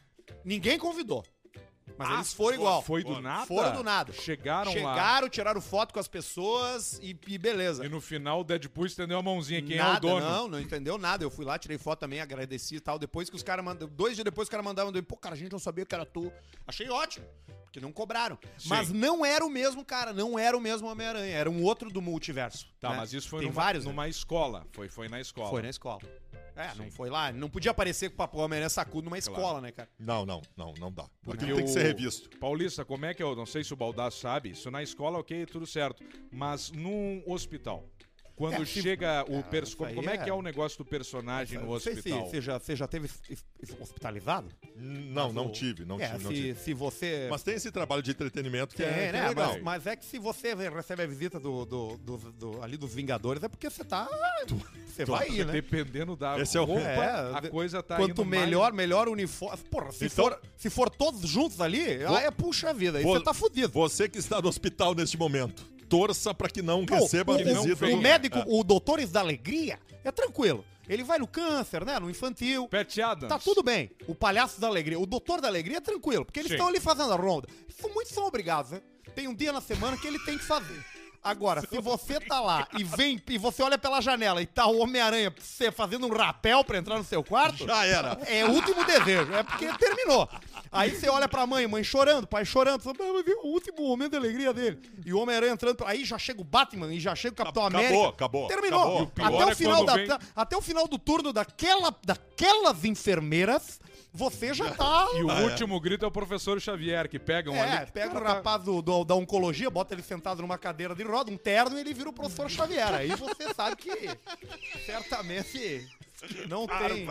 Ninguém convidou. Mas eles foram igual. Foi do nada? Foram do nada. Chegaram, lá. Chegaram, tiraram foto com as pessoas e, e beleza. E no final o Deadpool estendeu a mãozinha. Quem nada, é o dono? Não, não entendeu nada. Eu fui lá, tirei foto também, agradeci e tal. Depois que os caras mandaram. Dois dias depois os caras mandaram. Pô, cara, a gente não sabia que era tu. Achei ótimo. Porque não cobraram. Mas não era o mesmo cara, não era o mesmo Homem-Aranha. Era um outro do multiverso. Tá, né? mas isso foi Tem numa, vários, né? numa escola. Foi, foi na escola. Foi na escola. É, não foi lá. Não podia aparecer com o Papo Homem-Aranha sacudo numa escola, né, cara? Não, não, não, não dá. Porque tem que ser revisto. Paulista, como é que eu não sei se o Baldaço sabe? Isso na escola, ok, tudo certo. Mas num hospital. Quando É, se- chega o perso... como é que é- é o negócio do personagem no Não sei se hospital? você já, você já teve hospitalizado? Não, não tive, não é, tive, não se, tive. se você. Mas tem esse trabalho de entretenimento que Tem, é, que é né? legal. Mas, mas é que se você recebe a visita do, do- do- do- ali dos Vingadores, é porque você tá. Você vai ir, né? Dependendo da Esse é o- roupa, É, a coisa tá Quanto indo mais- melhor, melhor uniforme. Porra, se, Então- for, se for todos juntos ali, aí é puxa vida. Aí Vo- você tá fudido. Você que está no hospital neste momento, torça para que não Pô, receba o, a o- visita. o do- médico, É. o Doutores da Alegria, é tranquilo. Ele vai no câncer, né? No infantil. Adams. Tá tudo bem. O palhaço da alegria, o doutor da alegria é tranquilo, porque eles estão ali fazendo a ronda. Isso muitos são obrigados, né? Tem um dia na semana que ele tem que fazer. Agora, se você tá lá e vem e você olha pela janela e tá o Homem-Aranha fazendo um rapel pra entrar no seu quarto, Já era. é o último desejo, é porque terminou. Aí você olha pra mãe, mãe chorando, pai chorando, você fala, "Ah, viu o último momento de alegria dele. E o Homem-Aranha entrando, aí já chega o Batman e já chega o Capitão Acabou, América. acabou, Terminou. acabou. O pior até, o é final da, vem- até o final do turno daquela, daquelas enfermeiras, você já tá... E o último grito é o professor Xavier, que pegam É, ali. pega o tá- rapaz do, do- da oncologia, bota ele sentado numa cadeira de roda, um terno, e ele vira o professor Xavier. Aí você sabe que certamente não tem,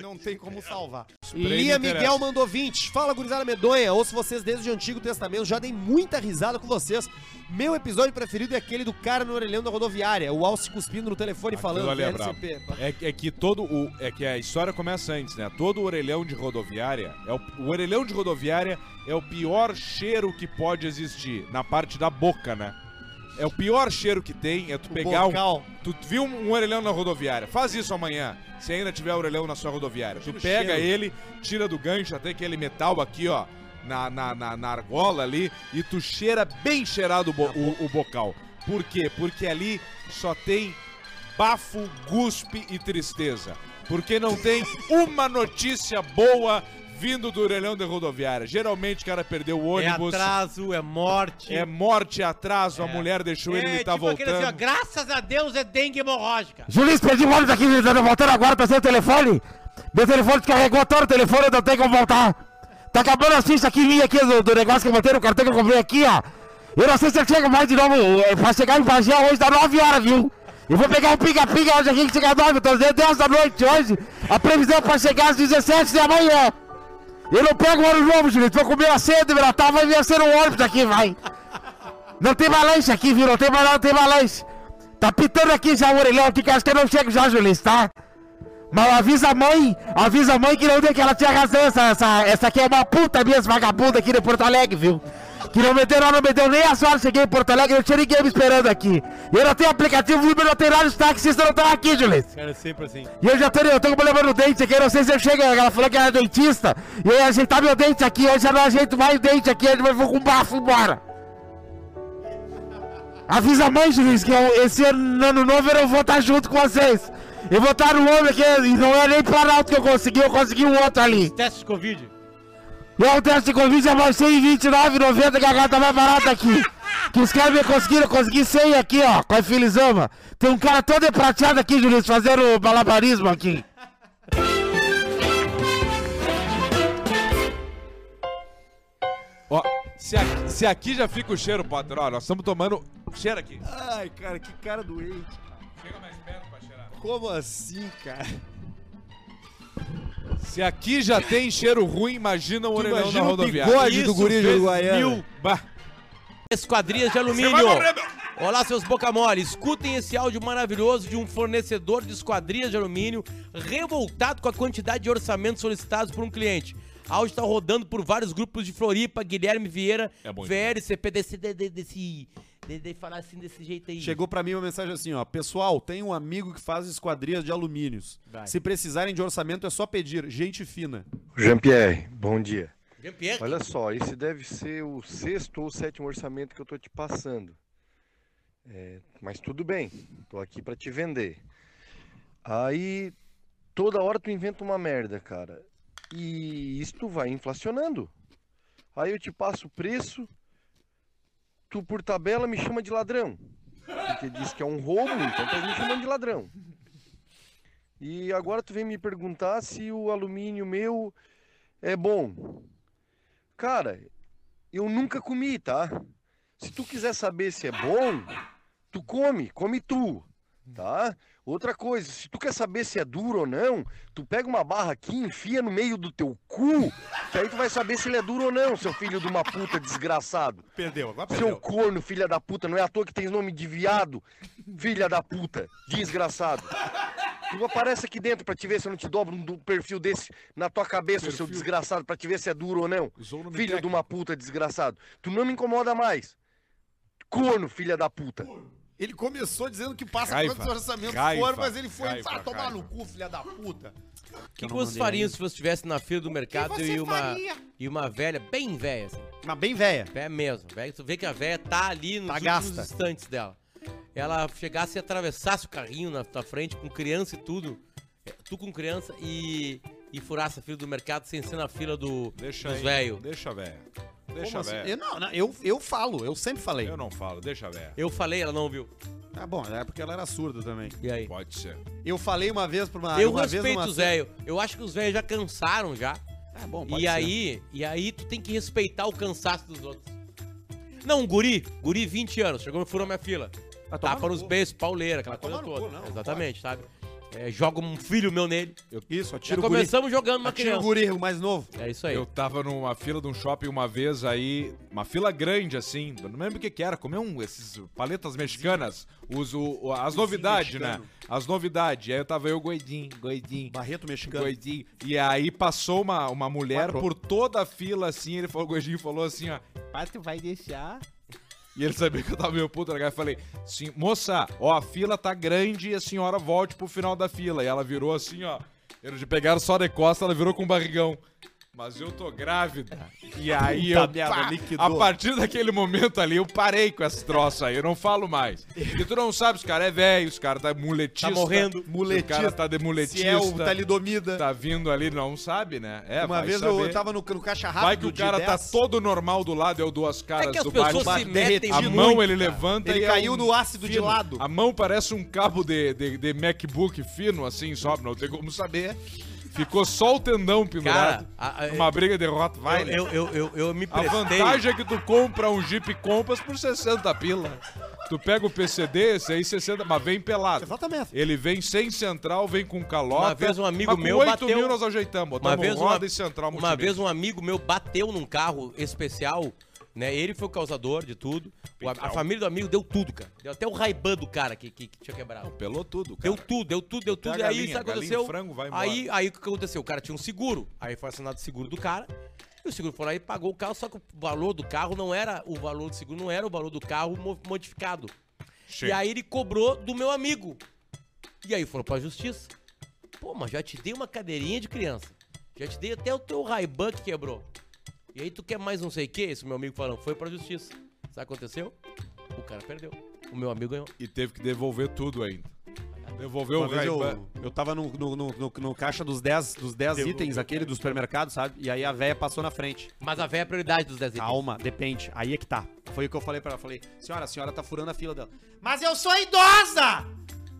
não tem como salvar. Lia. Miguel mandou 20. Fala, gurizada medonha. Ouço vocês desde o Antigo Testamento. Já dei muita risada com vocês. Meu episódio preferido é aquele do cara no orelhão da rodoviária. O Alce cuspindo no telefone falando Aquilo ali é. É, é que todo o. É que a história começa antes, né? Todo orelhão de rodoviária. É o, o orelhão de rodoviária é o pior cheiro que pode existir. Na parte da boca, né? É o pior cheiro que tem, é tu pegar bocal. um. Tu viu um, orelhão na rodoviária. Faz isso amanhã, se ainda tiver orelhão na sua rodoviária. Tu pega ele, tira do gancho até aquele metal aqui, ó, na, na, na, na argola ali, e tu cheira bem cheirado o, o, o bocal. Por quê? Porque ali só tem bafo, guspe e tristeza. Porque não tem uma notícia boa vindo do orelhão de rodoviária. Geralmente o cara perdeu o É ônibus. atraso, é morte. É morte, atraso, a mulher deixou ele, ele tá tipo voltando. assim, ó, graças a Deus é dengue hemorrágica. Juiz, perdi o ônibus aqui, voltando agora pra seu telefone. Meu telefone descarregou todo o telefone, eu não tenho como voltar. Tá acabando a ficha aqui minha aqui do, do negócio que eu botei no cartão que eu comprei aqui, ó. Eu não sei se eu chego mais de novo, eh, pra chegar em Bagé hoje dá 9 horas, viu? Eu vou pegar um pinga-pinga hoje aqui que chega às 9, eu tô dizendo 10 da noite hoje. A previsão é pra chegar às 17 de amanhã. Eu não pego o ônibus novo, Julito. Vou comer a cedo, meu Natal vai vir ser um ônibus aqui, vai. Não tem balanço aqui, viu? Não tem balanço, não tem balanço. Tá pitando aqui já o orelhão aqui, que acho que eu não chego já, Juliz, tá? Mas avisa a mãe, avisa a mãe que não dê que ela tinha razão. Essa, essa, essa aqui é uma puta mesmo, vagabunda aqui de Porto Alegre, viu? Que não me não me deu nem as horas. Cheguei em Porto Alegre, não tinha ninguém me esperando aqui. E eu não tenho aplicativo, Uber, não tem nada, os taxistas não estão aqui, Julius. Cara, é sempre assim. E eu já tô, eu tô com problema no dente aqui, eu não sei se eu chego, ela falou que era dentista, e eu ia ajeitar meu dente aqui, eu não ajeito mais o dente aqui, eu vou com bafo embora. Avisa a mãe, Juiz, que eu- esse ano, ano novo eu não vou estar junto com vocês. Eu vou estar no homem aqui, e não é nem Planalto que eu consegui, eu consegui um outro ali. Teste de Covid. E o teste de Covid é mais 129,90 que a gata mais barata aqui. Que os caras me conseguiram, consegui 100 aqui, ó, com a Filizama. Tem um cara todo prateado aqui, Juiz, fazendo malabarismo aqui. Ó, se aqui, se aqui já fica o cheiro, Potter, ó, nós estamos tomando cheiro aqui. Ai, cara, que cara doente. Chega mais perto pra cheirar. Como assim, cara? Se aqui já tem cheiro ruim, imagina o orelhão na imagina o rodoviária. bigode do guri de Uruguaiana. Esquadrias de alumínio. Olá, seus boca mole. Escutem esse áudio maravilhoso de um fornecedor de esquadrias de alumínio revoltado com a quantidade de orçamentos solicitados por um cliente. O áudio está rodando por vários grupos de Floripa, Guilherme Vieira, É muito VR, CPDC, de, falar assim desse jeito aí. Chegou pra mim uma mensagem assim, ó. Pessoal, tem um amigo que faz esquadrias de alumínios. Vai. Se precisarem de orçamento é só pedir. Gente fina. Jean-Pierre, bom dia. Jean-Pierre, Olha só, esse deve ser o sexto ou sétimo orçamento que eu tô te passando. É, mas tudo bem, tô aqui pra te vender. Aí toda hora tu inventa uma merda, cara. E isso vai inflacionando. Aí eu te passo o preço, tu por tabela me chama de ladrão. Porque diz que é um roubo, então tá me chamando de ladrão. E agora tu vem me perguntar se o alumínio meu é bom. Cara, eu nunca comi, tá? Se tu quiser saber se é bom, tu come, come tu, tá? Outra coisa, se tu quer saber se é duro ou não, tu pega uma barra aqui, enfia no meio do teu cu, que aí tu vai saber se ele é duro ou não, seu filho de uma puta desgraçado. Perdeu, agora Seu perdeu. corno, filha da puta, não é à toa que tens nome de viado, filha da puta, desgraçado. Tu aparece aqui dentro pra te ver se eu não te dobro um perfil desse na tua cabeça, seu desgraçado, pra te ver se é duro ou não. Filho de uma puta, desgraçado. Tu não me incomoda mais. Corno, filha da puta. Ele começou dizendo que passa Raiva, quantos orçamentos raiva, foram, mas ele foi raiva, ah, tomar raiva. no cu, filha da puta. o que, que vocês fariam se você estivesse na fila do mercado você e uma, faria? e uma velha, bem velha, assim, Mas bem velha. Véia mesmo. Véia, tu vê que a véia tá ali nos Tá últimos instantes dela. Ela chegasse e atravessasse o carrinho na tua frente com criança e tudo. é, Tu com criança e, e furasse a fila do mercado sem ser na fila do, Deixa dos velhos. Deixa velho. Deixa assim? Eu, não, não, eu, eu falo, eu sempre falei. Eu não falo, deixa velho. Eu falei, ela não ouviu. Ah, bom, é porque ela era surda também. E aí? Pode ser. Eu falei uma vez pra uma. eu uma vez respeito numa- os velhos. Eu acho que os velhos já cansaram já. Ah, bom, pode E ser. aí, e aí tu tem que respeitar o cansaço dos outros. Não, um guri, guri 20 anos, chegou e furou minha fila. No nos cu. beijos, pauleira, aquela coisa toda. cu, não, Exatamente, sabe? É, joga um filho meu nele. Isso, Já atira o guri. começamos jogando uma Atira o criança. guri, o mais novo. É isso aí. Eu tava numa fila de um shopping uma vez aí, uma fila grande assim, eu não lembro o que que era, comer um, esses paletas mexicanas, os, o, o- as novidades, né? As novidades. Aí eu tava eu, goidinho, goidinho, Barreto mexicano. goidinho. E aí passou uma, uma mulher Quatro. por toda a fila assim, ele falou, o goidinho falou assim, ó, pai, tu vai deixar? E ele sabia que eu tava meio puto, né? Eu falei, sim, moça, ó, a fila tá grande e a senhora volte pro final da fila. E ela virou assim, ó. Eles pegaram só de costa, ela virou com barrigão. Mas eu tô grávida. E aí eu. merda, pá, liquidou. a partir daquele momento ali, eu parei com esse troço aí. Eu não falo mais. Porque tu não sabe, os caras é velho, os caras tá muletista. Tá morrendo. O Muletista. cara tá de muletista. Se é o talidomida. Tá vindo ali, não sabe, né? É, uma vez saber. eu tava no, no caixa rápido Vai que o de cara tá 10, todo normal do lado, é o duas caras É que as do pessoas baixo. se metem A de mão muito, ele cara. levanta Ele e é caiu um no ácido de fino. lado. A mão parece um cabo de, de, de MacBook fino, assim, sobe, não tem como saber. Ficou só o tendão pendurado. Cara, a- a- Uma briga de Rottweiler. eu, eu, eu, eu, eu me A prestei. vantagem é que tu compra um Jeep Compass por 60 pila. Tu pega o PCD, esse aí 60, mas vem pelado. Exatamente. Ele vem sem central, vem com calota. Uma vez um amigo meu 8 bateu- mil nós ajeitamos, Uma vez, roda uma, e central uma multimídia. vez um amigo meu bateu num carro especial Né? Ele foi o causador de tudo. O- a, família do amigo deu tudo, cara. Deu até o Raiban do cara que, que, que tinha quebrado. Pelou tudo, cara. Deu tudo, deu tudo, deu tudo. E aí, sabe o que aconteceu? frango, vai embora. aí, aí o que aconteceu? O cara tinha um seguro. Aí foi assinado o seguro do cara. E o seguro foi lá e pagou o carro, só que o valor do carro não era. O valor do seguro não era o valor do carro mo- modificado. Sim. E aí ele cobrou do meu amigo. E aí foram pra justiça. Pô, mas já te dei uma cadeirinha de criança. Já te dei até o teu Ray-Ban que quebrou. E aí tu quer mais não sei o que? Esse meu amigo falando, foi pra justiça. Sabe o que aconteceu? O cara perdeu. O meu amigo ganhou. E teve que devolver tudo ainda. Devolveu Uma o vez eu, eu tava no, no, no, no- no caixa dos 10 dos 10 itens, aquele do supermercado, sabe? E aí a véia passou na frente. Mas a véia é a prioridade dos 10 itens. Calma, depende. Aí é que tá. Foi o que eu falei pra ela. Falei, senhora, a senhora tá furando a fila dela. Mas eu sou idosa!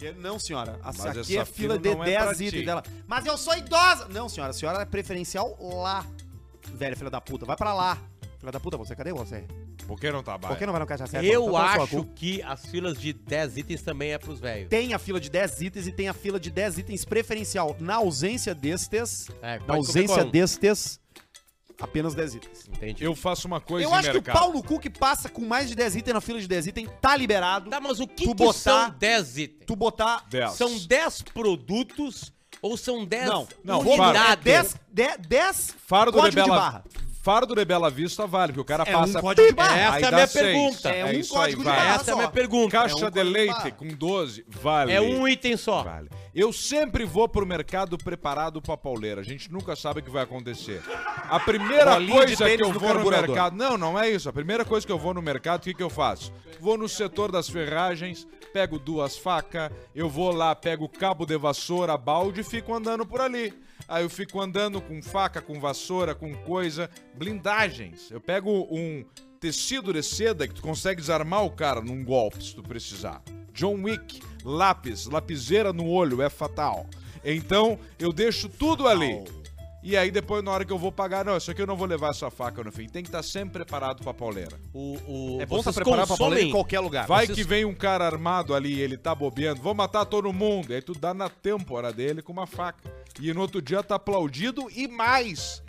Eu, não, senhora. A, Mas aqui essa é fila fila de não é 10 pra itens dela. Mas eu sou idosa! Não, senhora, a senhora é preferencial lá. Velha filha da puta, vai pra lá. Filha da puta, você, cadê você? Por que não trabalha? Por que não vai no caixa certo? Eu Então, acho que as filas de 10 itens também é pros velhos. Tem a fila de 10 itens e tem a fila de 10 itens preferencial. Na ausência destes, É, na ausência destes, apenas 10 itens. Entende? Eu faço uma coisa Eu em acho que o mercado. Paulo Cu que passa com mais de 10 itens na fila de 10 itens tá liberado. Tá, mas o que, Tu que botar- são 10 itens? Tu botar. 10. São 10 produtos ou são 10 Não, não, unidades? 10, 10, 10 Fardo de código de Bela barra. Fardo de Bela Vista vale, porque o cara É passa. um código de barra. Essa é a minha seis. pergunta. É um isso código de aí, vale. barra. Essa é a minha pergunta. Caixa É um de de leite com 12, vale. É um item só. Vale. Eu sempre vou pro mercado preparado pra pauleira. A gente nunca sabe o que vai acontecer. A primeira Bolinha de coisa que eu vou no mercado. Não, não é isso. A primeira coisa que eu vou no mercado, o que, que eu faço? Vou no setor das ferragens, pego duas facas, eu vou lá, pego cabo de vassoura, balde e fico andando por ali. Aí eu fico andando com faca, com vassoura, com coisa. Blindagens. Eu pego um tecido de seda que tu consegue desarmar o cara num golpe se tu precisar. John Wick, lápis, lapiseira no olho, é fatal. Então eu deixo tudo ali. E aí depois na hora que eu vou pagar, não, isso aqui eu não vou levar essa faca no fim. Tem que estar sempre preparado pra pauleira. O, o, É bom estar vocês preparado pra pauleira em qualquer lugar. Vai vocês- que vem um cara armado ali, ele tá bobeando, vou matar todo mundo. E aí tu dá na têmpora dele com uma faca. E no outro dia tá aplaudido e mais.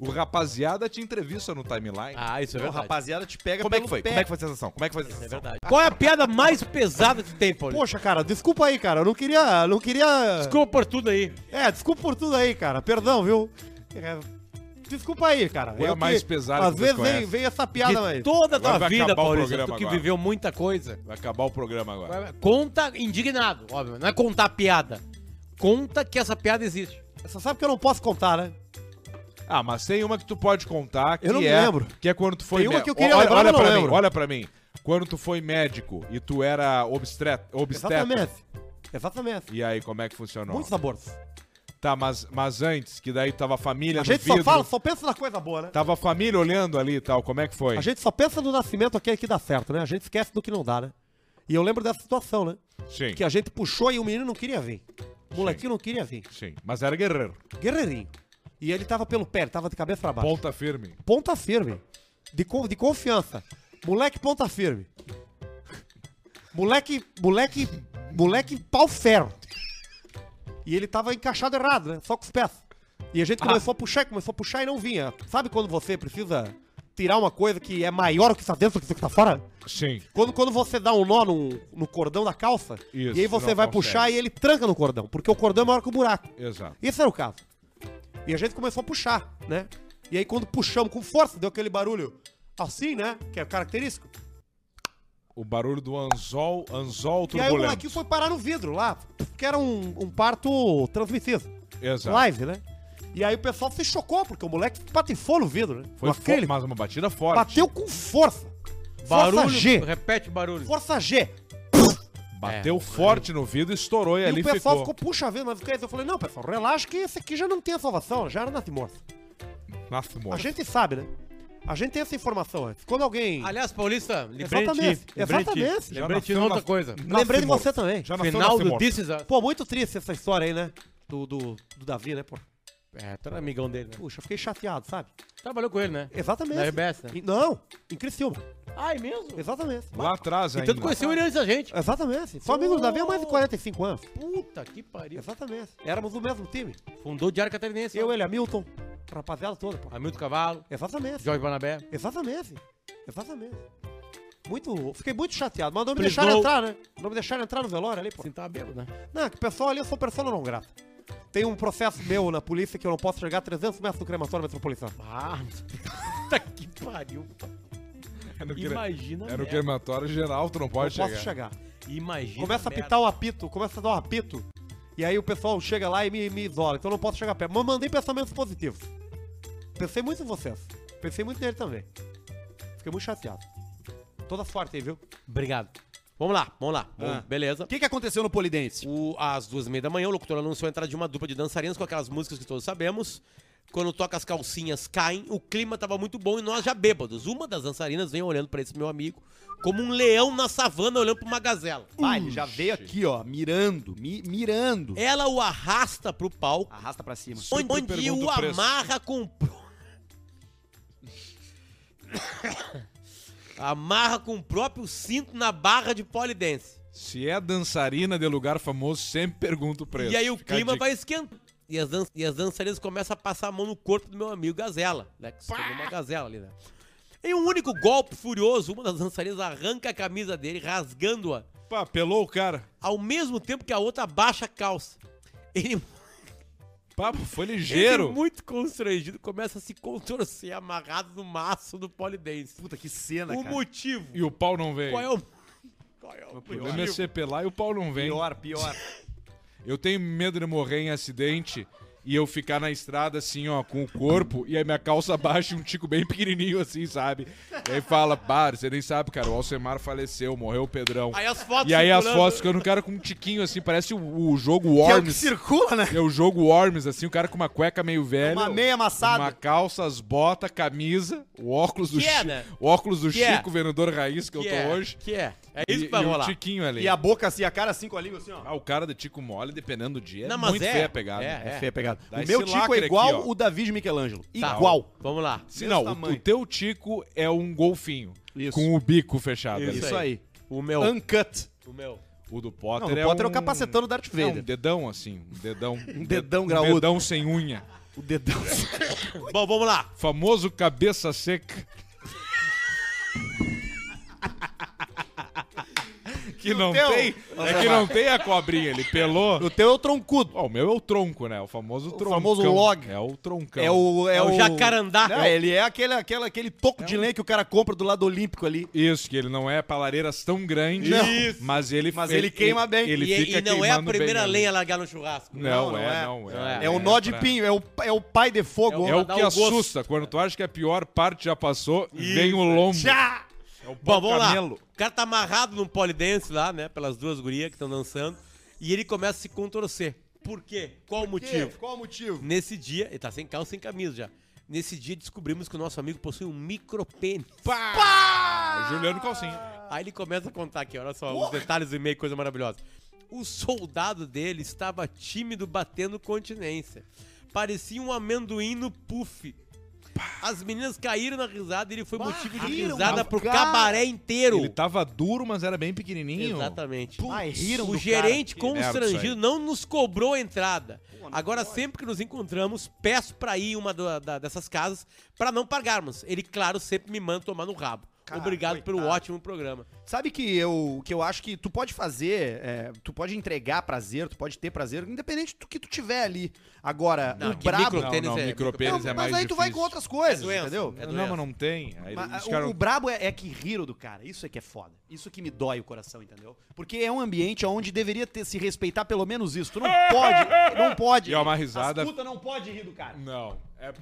O rapaziada te entrevista no timeline. Ah, isso é O verdade. rapaziada te pega Como é que foi? pé. Como é que foi a sensação? Como é que foi a É sensação? verdade. Qual é a piada mais pesada que tem, Paulinho? Poxa, cara, desculpa aí, cara. Eu não queria. Não queria. Desculpa por tudo aí. É, desculpa por tudo aí, cara. Perdão, viu? É, desculpa aí, cara. Qual é a Eu que- mais pesada Às que vezes vem, vem essa piada, mas. toda a tua vai vida, o Paulista, programa tu que agora. viveu muita coisa. Vai acabar o programa agora. Conta indignado, óbvio. Não é contar piada. Conta que essa piada existe. Você sabe que eu não posso contar, né? Ah, mas tem uma que tu pode contar que Eu não é, lembro. que é quando tu foi Tem uma que eu queria olha, lembrar, olha pra mim, olha pra mim. Quando tu foi médico e tu era obstet, obstetra. Exatamente. Exatamente. E aí, como é que funcionou? Muitos sabores. Tá, mas, mas antes, que daí tava a família A gente vidro, só fala, só pensa na coisa boa, né? tava a família olhando ali e tal, como é que foi? A gente só pensa no nascimento aquele que dá certo, né? A gente esquece do que não dá, né? E eu lembro dessa situação, né? Sim, Que a gente puxou e o menino não queria vir. O molequinho não queria vir. sim, mas era guerreiro, Guerreirinho. E ele tava pelo pé, ele tava de cabeça pra baixo. ponta firme. Ponta firme. De, de confiança. Moleque ponta firme. Moleque, moleque, moleque pau ferro. E ele tava encaixado errado, né? Só com os pés. E a gente começou a puxar, começou a puxar e não vinha. Sabe quando você precisa tirar uma coisa que é maior do que está dentro do que está fora? Sim, Quando, quando você dá um nó no, no cordão da calça, Isso, e aí você vai consegue. puxar e ele tranca no cordão, porque o cordão é maior que o buraco. exato. Esse era o caso. E a gente começou a puxar, né? E aí quando puxamos com força, deu aquele barulho assim, né? Que é característico. O barulho do anzol, anzol E aí o turbulento. molequinho foi parar no vidro lá, que era um, um parto transmitido. Exato. Live, né? E aí o pessoal se chocou, porque o moleque patifou no vidro, né? Foi fo- mas uma batida forte. Bateu com força. Barulho. Força G. Repete o barulho. Força G. Bateu É. forte no vidro, estourou e, E ali o pessoal ficou. ficou, puxa vida, mas o que é isso? Eu falei, não, pessoal, relaxa que esse aqui já não tem a salvação, já era nasce morto. A morto. gente sabe, né? A gente tem essa informação antes. Quando alguém. Aliás, Paulista, lembrei. Exatamente, ti. exatamente. Lembrei de outra coisa. Lembrei de você também. Já nasceu Final nasce do. This Is Us. Pô, muito triste essa história aí, né? Do, do, do Davi, né, pô? É, tu era amigão dele, né? Puxa, eu fiquei chateado, sabe? Trabalhou com ele, né? Exatamente. Na RBS, né? Não, em Criciúma. Ai, mesmo? Exatamente. Lá atrás E ainda. tanto conheceu ele antes da gente. Exatamente. Sou amigo do Davi há mais de 45 anos. Puta que pariu. Exatamente. Éramos do mesmo time. Fundou o Diário Catarinense. Eu, ele, Hamilton, rapaziada toda, pô. Hamilton Cavalo, Exatamente. Jorge Banabé. Exatamente. Exatamente. Muito. Fiquei muito chateado. Mas não me deixaram entrar, né? Não me deixaram entrar no velório ali, pô. Assim, tava bêbado, né? Não, que o pessoal ali eu sou persona não grata. Tem um processo meu na polícia que eu não posso chegar a 300 metros do crematório metropolitano. Ah, puta que pariu. Imagina. é no merda. crematório geral, tu não Não pode posso chegar. chegar. Imagina. Começa a merda. pitar o apito, começa a dar um apito. E aí o pessoal chega lá e me, me isola. Então eu não posso chegar perto. Mas mandei pensamentos positivos. Pensei muito em vocês. Pensei muito nele também. Fiquei muito chateado. Toda sorte aí, viu? Obrigado. Vamos lá, vamos lá. Bom, Ah. Beleza. O que, que aconteceu no Polidense? O, às duas e meia da manhã, o locutor anunciou a entrada de uma dupla de dançarinas com aquelas músicas que todos sabemos. Quando toca as calcinhas caem, o clima tava muito bom e nós já bêbados. Uma das dançarinas vem olhando pra esse meu amigo como um leão na savana olhando pra uma gazela. Ah, ele já veio aqui, ó, mirando, mi- mirando. Ela o arrasta pro palco, Arrasta pra cima. onde, onde o o amarra com... amarra com o próprio cinto na barra de polidense. Se é dançarina de lugar famoso, sempre pergunta o preço. E aí o Fica clima vai esquentando. E as, dan e as dançarinas começam a passar a mão no corpo do meu amigo Gazela, né? Que se tornou uma gazela ali, né? Em um único golpe furioso, uma das dançarinas arranca a camisa dele, rasgando-a, Pá, pelou o cara. ao mesmo tempo que a outra abaixa a calça. Ele, Pá, foi ele ligeiro. muito constrangido, começa a se contorcer amarrado no maço do polidense. Puta, que cena, O cara. motivo. E o pau não veio. Qual é o. Qual é o O problema é você pelar e o pau não vem. Pior, pior. Eu tenho medo de morrer em acidente e eu ficar na estrada assim, ó, com o corpo e aí minha calça baixa e um tico bem pequenininho assim, sabe? E aí fala, bar, você nem sabe, cara, o Alcemar faleceu, morreu o Pedrão. Aí as fotos E aí as circulando. fotos ficando o cara com um tiquinho assim, parece o, o jogo Que é o que Worms. circula, né? É o jogo Worms, assim, o cara com uma cueca meio velha. Uma meia amassada. Uma calça, as botas, camisa, o óculos do Que é, Chico. né? O óculos do Que é. Chico, vendedor raiz que, Que eu tô é, hoje. Que é. É E, isso que vai e o rolar. tiquinho ali. E a boca assim, a cara assim com a língua assim, ó. Ah, o cara de tico mole, dependendo do dia, é Não, mas muito é. feia a pegada. É, É feia a pegada. Dá O esse meu tico lacre é igual ó. o Davi de Michelangelo. Tá, Igual. Vamos lá. Se Mesmo não, o, tamanho. o teu tico é um golfinho. Isso. Com o bico fechado. Isso ali. Aí. O meu. Uncut. O meu. O do Não, Potter o é Potter um... é o capacetão do Darth É um Vader. dedão, assim. Um dedão. Um dedão um graúdo. dedão sem unha. O dedão. Bom, vamos lá. Famoso cabeça seca. que não teu- tem... É que não tem a cobrinha, ele pelou... o teu é o troncudo. Ó, o meu é o tronco, né? O famoso troncão. famoso log. É o troncão. É o, é É o o jacarandá. Não, ele é aquele, aquele, aquele toco de lenha que o cara compra do lado olímpico ali. Isso, que ele não é pra lareiras tão grande, Não. mas ele Mas ele queima bem. Ele e, fica e não é a primeira bem lenha a largar no churrasco. Não, Não, não é, é. não. Não é. É, o nó de pra- pinho, é o, é o pai de fogo. É o que o assusta. Quando tu acha que a pior parte já passou, vem o lombo. Já! É o Bom, vamos lá. camelo. O cara tá amarrado num polidense lá, né? Pelas duas gurias que estão dançando. E ele começa a se contorcer. Por quê? Qual o motivo? Qual o motivo? Nesse dia, ele tá sem calça, sem camisa já. Nesse dia descobrimos que o nosso amigo possui um micropênis. Pá! Juliano Calcinha. Aí ele começa a contar aqui, olha só, os detalhes do e-mail, coisa maravilhosa. O soldado dele estava tímido batendo continência. Parecia um amendoim no puff. As meninas caíram na risada e ele foi motivo de riram, risada pro cara- cabaré inteiro. Ele tava duro, mas era bem pequenininho. Exatamente. Ai, riram o do gerente cara. Que merda isso constrangido aí. não nos cobrou a entrada. Agora, sempre que nos encontramos, peço pra ir em uma da- da- dessas casas pra não pagarmos. Ele, claro, sempre me manda tomar no rabo. Cara, Obrigado pelo coitado. ótimo programa. Sabe que eu, que eu acho que tu pode fazer, é, tu pode entregar prazer, tu pode ter prazer, independente do que tu tiver ali. Agora, Não, o brabo... micro- Não, Tênis não, é- micropênis Não, é mas mais aí tu vai difícil. com outras coisas, É doença. entendeu? É Não, mas não tem. Aí Mas, o, ficaram- o brabo é, é que riram do cara. Isso é que é foda. Isso que me dói o coração, entendeu? Porque é um ambiente onde deveria ter se respeitar pelo menos isso. Tu não pode, não pode. E é uma risada- As puta não pode rir do cara. Não. É...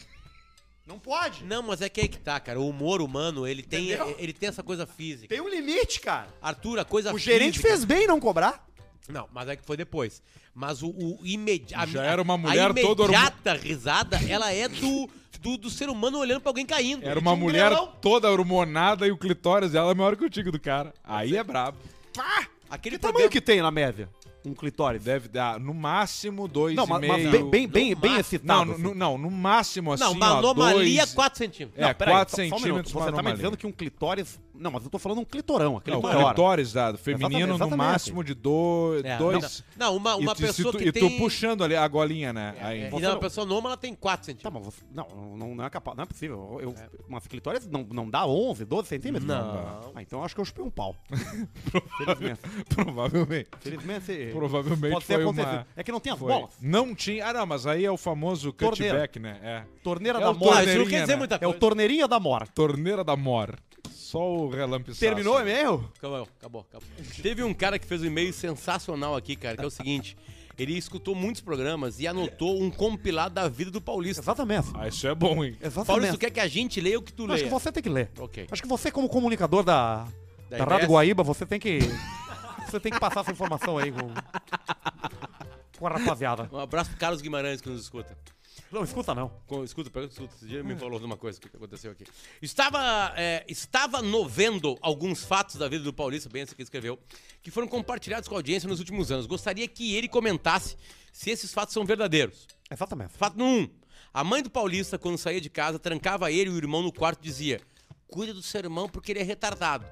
Não pode. Não, mas é que aí que tá, cara. O humor humano, ele tem, Entendeu? ele tem essa coisa física. Tem um limite, cara. Arthur, a coisa O gerente física- fez bem não cobrar. Não, mas é que foi depois. Mas o, o imediato. Já era uma mulher a toda hormo- imediata risada, ela é do, do, do ser humano olhando pra alguém caindo. Era uma um mulher grelão. toda hormonada e o clitóris dela é maior que o tico do cara. Aí é brabo. Aquele Que tamanho programa- que tem na média? Um clitóris. Deve dar no máximo dois Não, e mas, meio. mas bem, bem, bem, No bem excitado. Não, assim. no, não, no máximo assim, Não, uma ó, anomalia dois... 4 centímetros. É, peraí, 4 só- só um centímetros minuto. uma Você tá me dizendo que um clitóris Não, mas eu tô falando um clitorão, aquele Não, maior. clitóris dado. Feminino Exatamente, no exatamente. máximo de do, É, dois. Não, não, uma, uma e, tu- pessoa tu, que e tem... tu puxando ali a golinha, né? Aí. É, e não, uma pessoa nômade, ela tem 4 Tá, centímetros. mas você, não, não, não é capaz, não é possível. Eu, Uma clitóris não, não dá 11, 12 centímetros? Não. Ah, então eu acho que eu chupei um pau. Felizmente. Provavelmente. Felizmente. Provavelmente Pode ter foi acontecido. uma. É que não tem as Foi. bolas. Não tinha. Ah, não, mas aí é o famoso cutback, né? É. Torneira É da mora. Ah, isso não quer dizer né? muita É o coisa. torneirinha da mora. Torneira da Mor. Só o relampiçaço. Terminou o e-mail? Acabou, acabou, acabou. Teve um cara que fez um e-mail sensacional aqui, cara, que é o seguinte. Ele escutou muitos programas e anotou um compilado da vida do Paulista. Exatamente. Ah, isso é bom, hein? Paulista, Exatamente. tu quer que a gente leia ou que tu Acho que você tem que ler. Ok. Acho que você, como comunicador da, Da da, Rádio? Guaíba, você tem que. Você tem que passar essa informação aí com. Com a rapaziada. Um abraço pro Carlos Guimarães que nos escuta. Não, escuta não. Com- Escuta, pega, escuta. Esse dia me falou de uma coisa que aconteceu aqui. Estava, é, estava novendo alguns fatos da vida do Paulista, bem esse que escreveu, que foram compartilhados com a audiência nos últimos anos. Gostaria que ele comentasse se esses fatos são verdadeiros. Exatamente. Fato 1. A mãe do Paulista, quando saía de casa, trancava ele e o irmão no quarto e dizia: Cuida do seu irmão porque ele é retardado.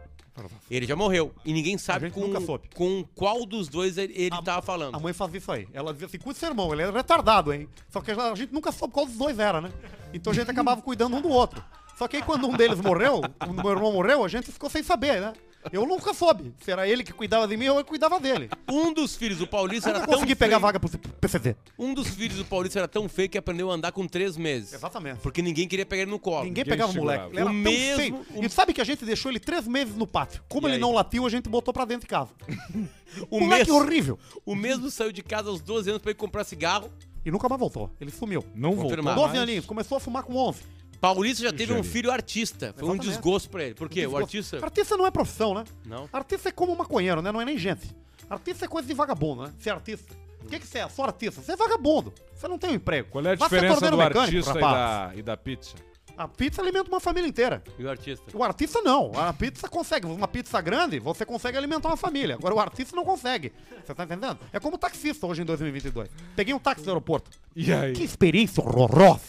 Ele já morreu. E ninguém sabe com, nunca soube. com qual dos dois ele, ele tava falando. A mãe fazia isso aí. Ela dizia assim: cuida do seu irmão, ele é retardado, hein? Só que a gente nunca soube qual dos dois era, né? Então a gente acabava cuidando um do outro. Só que aí quando um deles morreu, o meu irmão morreu, a gente ficou sem saber, né? Eu nunca soube se era ele que cuidava de mim ou eu cuidava dele. Um dos filhos do Paulista Eu era não tão consegui pegar vaga pro PCD. Um dos filhos do Paulista era tão feio que aprendeu a andar com três meses. Exatamente. Porque ninguém queria pegar ele no colo. Ninguém pegava o moleque. Ele era O tão mesmo- feio. o- E sabe que a gente deixou ele três meses no pátio. Como E ele aí? não latiu, a gente botou pra dentro de casa. O moleque mesmo, horrível. o mesmo saiu de casa aos 12 anos pra ir comprar cigarro. E nunca mais voltou. Ele sumiu. Não voltou. Confirmado. 12 mais. aninhos. Começou a fumar com 11. Paulista já teve um filho artista. Foi um Exatamente. desgosto pra ele. Por quê? O artista. Artista não é profissão, né? Não. Artista é como maconheiro, né? Não é nem gente. Artista é coisa de vagabundo, né? Ser artista. O que, que você é? Só artista. Você é vagabundo. Você não tem um emprego. Qual é a Vá ser diferença do mecânico, artista e da, e da pizza? A pizza alimenta uma família inteira. E o artista. O artista não. A pizza consegue. Uma pizza grande, você consegue alimentar uma família. Agora o artista não consegue. Você tá entendendo? É como taxista hoje em 2022. Peguei um táxi do aeroporto. E aí? Que experiência horrorosa.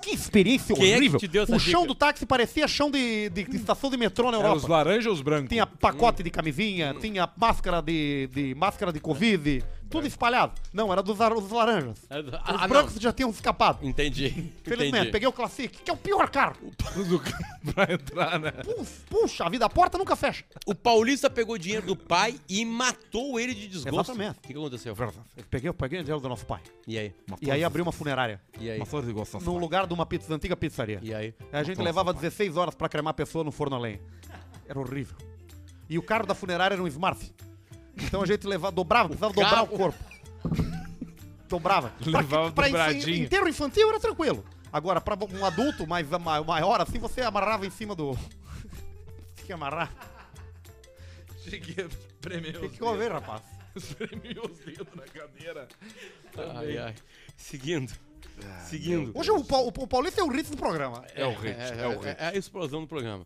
Que experiência Quem é que horrível. deu essa o chão dica? do táxi parecia chão de, de- de estação de metrô na Era Europa. os laranjas ou os brancos? Tinha pacote de camisinha, tinha máscara de, de máscara de Covid, tudo espalhado. Não, era dos, dos laranjas. É do- Os Ah, não. brancos já tinham escapado. Entendi. Felizmente, Entendi. peguei o Classic, que é o pior carro. Tudo pra entrar, né? Puxa, puxa, a vida, a porta nunca fecha. O Paulista pegou dinheiro do pai e matou ele de desgosto. Exatamente. O que, que aconteceu? Eu peguei, eu peguei o dinheiro do nosso pai. E aí? E aí abri uma funerária. E aí? No lugar de uma pizza, antiga pizzaria. E aí? A gente levava 16 horas pra cremar a pessoa no forno a lenha. Era horrível. E o carro da funerária era um Smart. Então a gente levava, dobrava, precisava dobrar o corpo. Dobrava. Levava pra, dobradinho. inteiro infantil era tranquilo. Agora, pra um adulto mais ma- maior, assim, você amarrava em cima do. Tinha que amarrar. Cheguei, premeu Tem que comer, rapaz. Premeu os dedos na cadeira. Ai, ai. Seguindo. Seguindo. Hoje o, o Paulista é o ritmo do programa. É o hit, É, é, o é- hit. é a explosão do programa.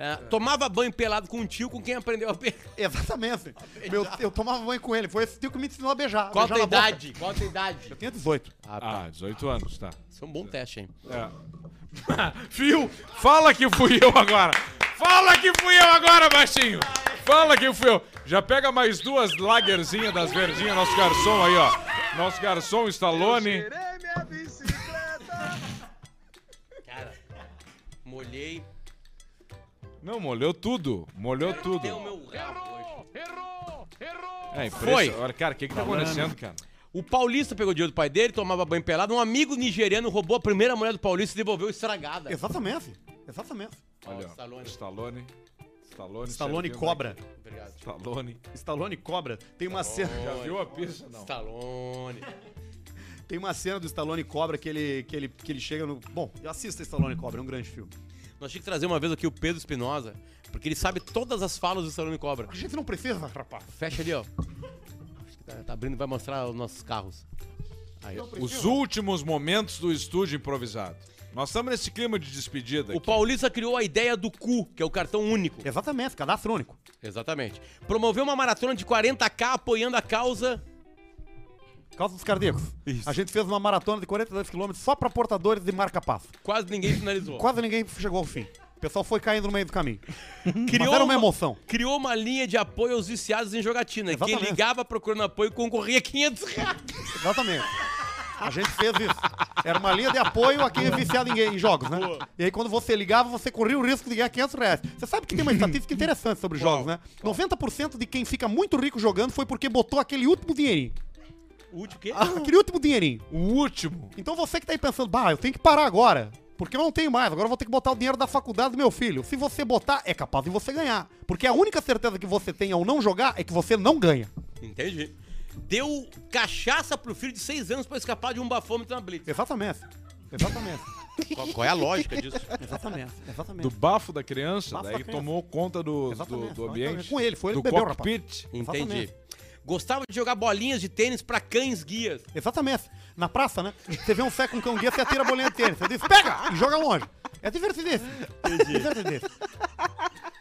É, Tomava banho pelado com um tio com quem aprendeu a beijar. Exatamente. Meu, eu tomava banho com ele. Foi esse tio que me ensinou a beijar. Qual a tua boca. idade? Qual a tua idade? Eu tinha 18. Ah, tá. Ah, 18 anos, tá. Isso é um bom teste, hein? É. Fio, fala que fui eu agora. Fala que fui eu agora, baixinho. Fala que fui eu. Já pega mais duas lagerzinhas das verdinhas, nosso garçom aí, ó. Nosso garçom Stallone. Cara, molhei Não, molhou tudo. Molhou tudo. até o meu rabo hoje. É, Foi. Olha, cara, o que que tá acontecendo, cara? O Paulista pegou dinheiro do pai dele, tomava banho pelado. Um amigo nigeriano roubou a primeira mulher do Paulista e devolveu estragada. Exatamente. Exatamente. Olha, ó. Stallone. Stallone. Stallone. Stallone cobra. aqui. Obrigado. Stallone. Stallone cobra. Tem uma cena. Já viu a pizza? Não. Stallone. Tem uma cena do Stallone Cobra que ele, que ele, que ele chega no. Bom, assista Stallone Cobra, é um grande filme. Nós tínhamos que trazer uma vez aqui o Pedro Espinosa, porque ele sabe todas as falas do Stallone Cobra. A gente não precisa, rapaz. Fecha ali, ó. Acho que tá, tá abrindo vai mostrar os nossos carros. Aí. Os últimos momentos do estúdio improvisado. Nós estamos nesse clima de despedida O aqui. Paulista criou a ideia do cu, que é o cartão único. Exatamente, cadastro único. Exatamente. Promoveu uma maratona de 40k apoiando a causa. Causa dos cardíacos. A gente fez uma maratona de 42 km só pra portadores de marca-passo. Quase ninguém finalizou. Quase ninguém chegou ao fim. O pessoal foi caindo no meio do caminho. Criou Mas era uma uma- emoção. Criou uma linha de apoio aos viciados em jogatina. Quem Exatamente. ligava procurando apoio concorria a 500 reais. Exatamente. A gente fez isso. Era uma linha de apoio a quem é viciado em, em jogos, né? E aí quando você ligava, você corria o risco de ganhar 500 reais. Você sabe que tem uma estatística interessante sobre jogos, né? 90% de quem fica muito rico jogando foi porque botou aquele último dinheirinho. O quê? Aquele último dinheirinho. O último. Então você que tá aí pensando, bah, eu tenho que parar agora. Porque eu não tenho mais, agora eu vou ter que botar o dinheiro da faculdade do meu filho. Se você botar, é capaz de você ganhar. Porque a única certeza que você tem ao não jogar é que você não ganha. Entendi. Deu cachaça pro filho de 6 anos pra escapar de um bafômetro na Blitz. Exatamente. Exatamente. Qual, qual é a lógica disso? Exatamente. Exatamente. Do bafo da criança, Bafo daí da criança. tomou conta do, do, do ambiente. Com ele, foi ele do bebeu, rapaz. cockpit. Entendi. Exatamente. Gostava de jogar bolinhas de tênis pra cães guias. Exatamente. Na praça, né? Você vê um Fé com cão guia, você atira a bolinha de tênis. Você diz, pega! E joga longe. É divertidíssimo. Divertidíssimo.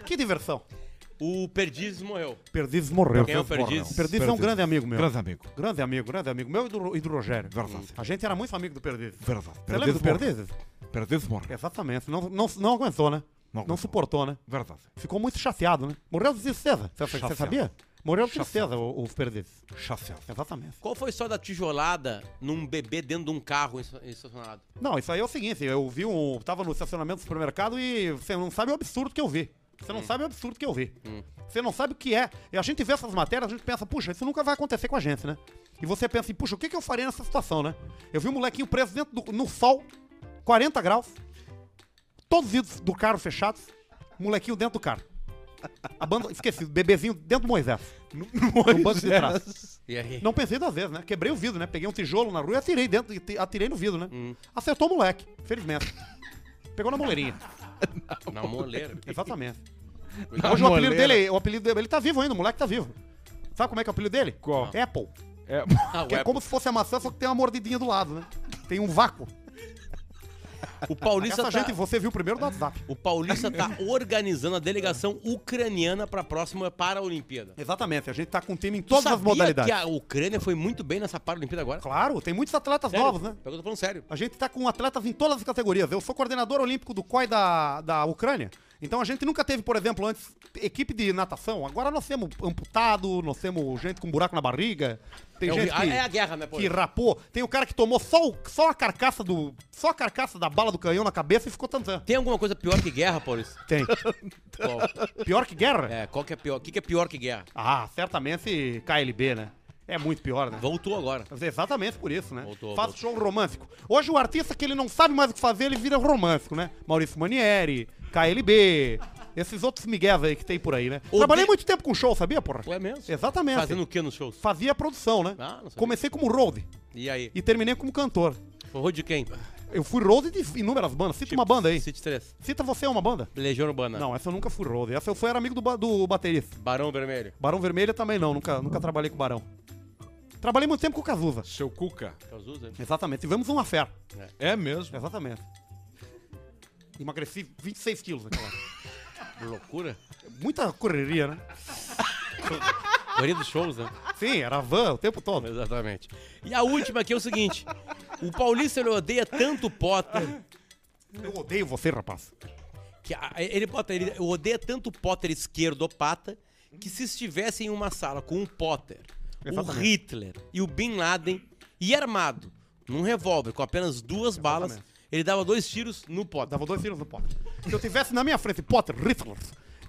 Que diversão. O Perdizes morreu. Perdizes morreu. Quem é o Perdizes? Perdizes é um grande amigo meu. Grande amigo. Grande amigo, grande amigo meu e do, e do Rogério. Verdade. A gente era muito amigo do Perdizes. Verdade. Você lembra do Perdizes? Perdizes morreu. Exatamente. Não, não, não aguentou, né? Não Não, suportou, né? Verdade. Ficou muito chateado, né? Morreu de tristeza. Você, você sabia? Morreu de tristeza, o, o Perdizes. Chateado. Exatamente. Qual foi a história da tijolada num bebê dentro de um carro esta- estacionado? Não, isso aí é o seguinte, eu vi um. Tava no estacionamento do supermercado e você não sabe o absurdo que eu vi. Você não sabe o absurdo que eu vi. Você não sabe o que é. E a gente vê essas matérias, a gente pensa, puxa, isso nunca vai acontecer com a gente, né? E você pensa assim, puxa, o que, que eu faria nessa situação, né? Eu vi um molequinho preso dentro do, no sol, 40 graus, todos os vidros do carro fechados, molequinho dentro do carro. Abando... Esqueci, bebezinho dentro do Moisés. No, no banco de trás. E aí? Não pensei duas vezes, né? Quebrei o vidro, né? Peguei um tijolo na rua e atirei dentro, e atirei no vidro, né? Acertou o moleque, felizmente. Pegou na moleirinha. Na moleira. Exatamente. Na Hoje o apelido moleira. dele, o apelido dele, ele tá vivo ainda, o moleque tá vivo. Sabe como é que é o apelido dele? Qual? Apple. É, Ah, Que é como se fosse a maçã, só que tem uma mordidinha do lado, né? Tem um vácuo. O Paulista Essa tá... gente, você viu primeiro do WhatsApp. O Paulista tá organizando a delegação ucraniana pra próxima Paralimpíada. Exatamente, a gente tá com time em Tu todas as modalidades. que a Ucrânia foi muito bem nessa Paralimpíada agora? Claro, tem muitos atletas Sério? novos, né? Eu tô falando sério. A gente tá com atletas em todas as categorias. Eu sou coordenador olímpico do COI da, da Ucrânia. Então a gente nunca teve, por exemplo, antes, equipe de natação. Agora nós temos amputado, nós temos gente com buraco na barriga. Tem É, gente ah, que, é a guerra, né, pô? que rapou. Tem o cara que tomou só, o- só a carcaça do. Só a carcaça da bala do canhão na cabeça e ficou tanzando. Tem alguma coisa pior que guerra, Paulista? Tem. Qual? Pior que guerra? É, qual que é pior? O que, que é pior que guerra? Ah, certamente KLB, né? É muito pior, né? Voltou agora. É Exatamente por isso, né? Voltou, Faz voltou. show romântico. Hoje o artista que ele não sabe mais o que fazer, ele vira romântico, né? Maurício Manieri, KLB, esses outros migués aí que tem por aí, né? O Trabalhei de- muito tempo com show, sabia, porra? Ué mesmo? Exatamente. Fazendo o que nos shows? Fazia produção, né? Ah. Comecei como road E aí? e terminei como cantor. Forrou de quem? Eu fui road de inúmeras bandas. Cita uma banda aí. City 3. Cita você uma banda. Legião Urbana. Não, essa eu nunca fui road. Essa eu fui era amigo do, do baterista. Barão Vermelho. Barão Vermelho também não, nunca, nunca trabalhei com Barão. Trabalhei muito tempo com o Cazuza. seu Cuca. Cazuza. Exatamente. Tivemos uma fé. É mesmo. Exatamente. Emagreci 26 quilos naquela hora. Loucura. Muita correria, né? Correria dos shows, né? Sim, era van o tempo todo. Exatamente. E a última aqui é o seguinte. O Paulista ele odeia tanto o Potter Eu odeio você, rapaz. que a- ele bota ele odeia tanto o Potter esquerdopata que se estivesse em uma sala com o Potter, o Exatamente. Hitler e o Bin Laden e armado num revólver com apenas duas balas, ele dava dois tiros no Potter. Dava dois tiros no Potter. Se eu tivesse na minha frente Potter, Hitler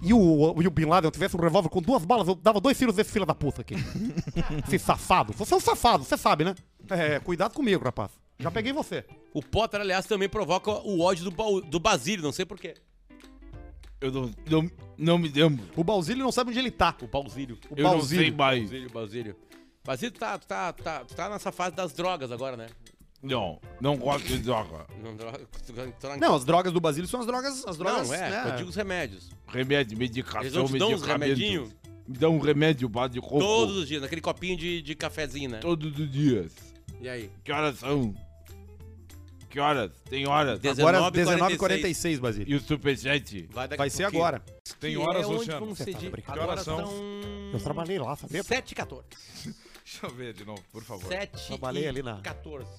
e o, e o Bin Laden, eu tivesse um revólver com duas balas, eu dava dois tiros desse filho da puta aqui. Esse safado. Você é um safado, você sabe, né? É, cuidado comigo, rapaz. Já peguei você. O Potter, aliás, também provoca o ódio do, do Basílio, não sei porquê. Eu não, não, não me lembro. O Balzilho não sabe onde ele tá. O Bausílio. O Eu não sei mais. Basílio, Basílio. Basílio tá, tá, tá, tá nessa fase das drogas agora, né? Não, não gosto de droga. Não, droga, Não, as drogas do Basílio são as drogas. As drogas Não, é, né? eu digo os remédios. Remédio, medicação, Eles não te dão uns remedinhos Me dá um remédio base de coco. todos os dias, naquele copinho de, de cafezinho, né? Todos os dias. E aí? Que horas são? Que horas? Tem horas. Agora 19h46. 19h46, Basílio. E o superchat? Vai, daqui Vai ser pouquinho. agora. Tem Que horas, é Luciano? vamos ser de... Que horas são? são... Eu trabalhei lá, sabia? 7 e 14. Deixa eu ver de novo, por favor. 7 Trabalhei e ali na- 14.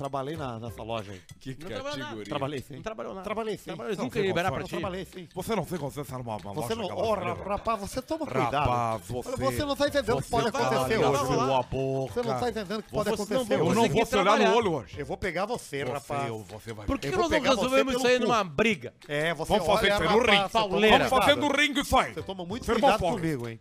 Trabalhei na, nessa loja aí. Que Não categoria. Trabalhei sim. Não trabalhou nada. Trabalhei sim. Trabalhou, Não, nunca ia liberar pra ti. Trabalhei sim. Você não tem você estar numa uma Você loja não, oh, rapaz, você toma cuidado. Rapaz, você... Você não tá entendendo o que pode vai acontecer hoje. boca. Você não tá entendendo o que pode acontecer vai Eu hoje. não vou te olhar no olho hoje. Eu vou pegar você, rapaz. Você, você vai... Por que, Eu que vou nós não resolvemos isso aí numa briga? É, você Vamos fazer olha, isso aí no ringue. Vamos cuidado. fazendo ringue isso aí. Você toma muito cuidado comigo, hein?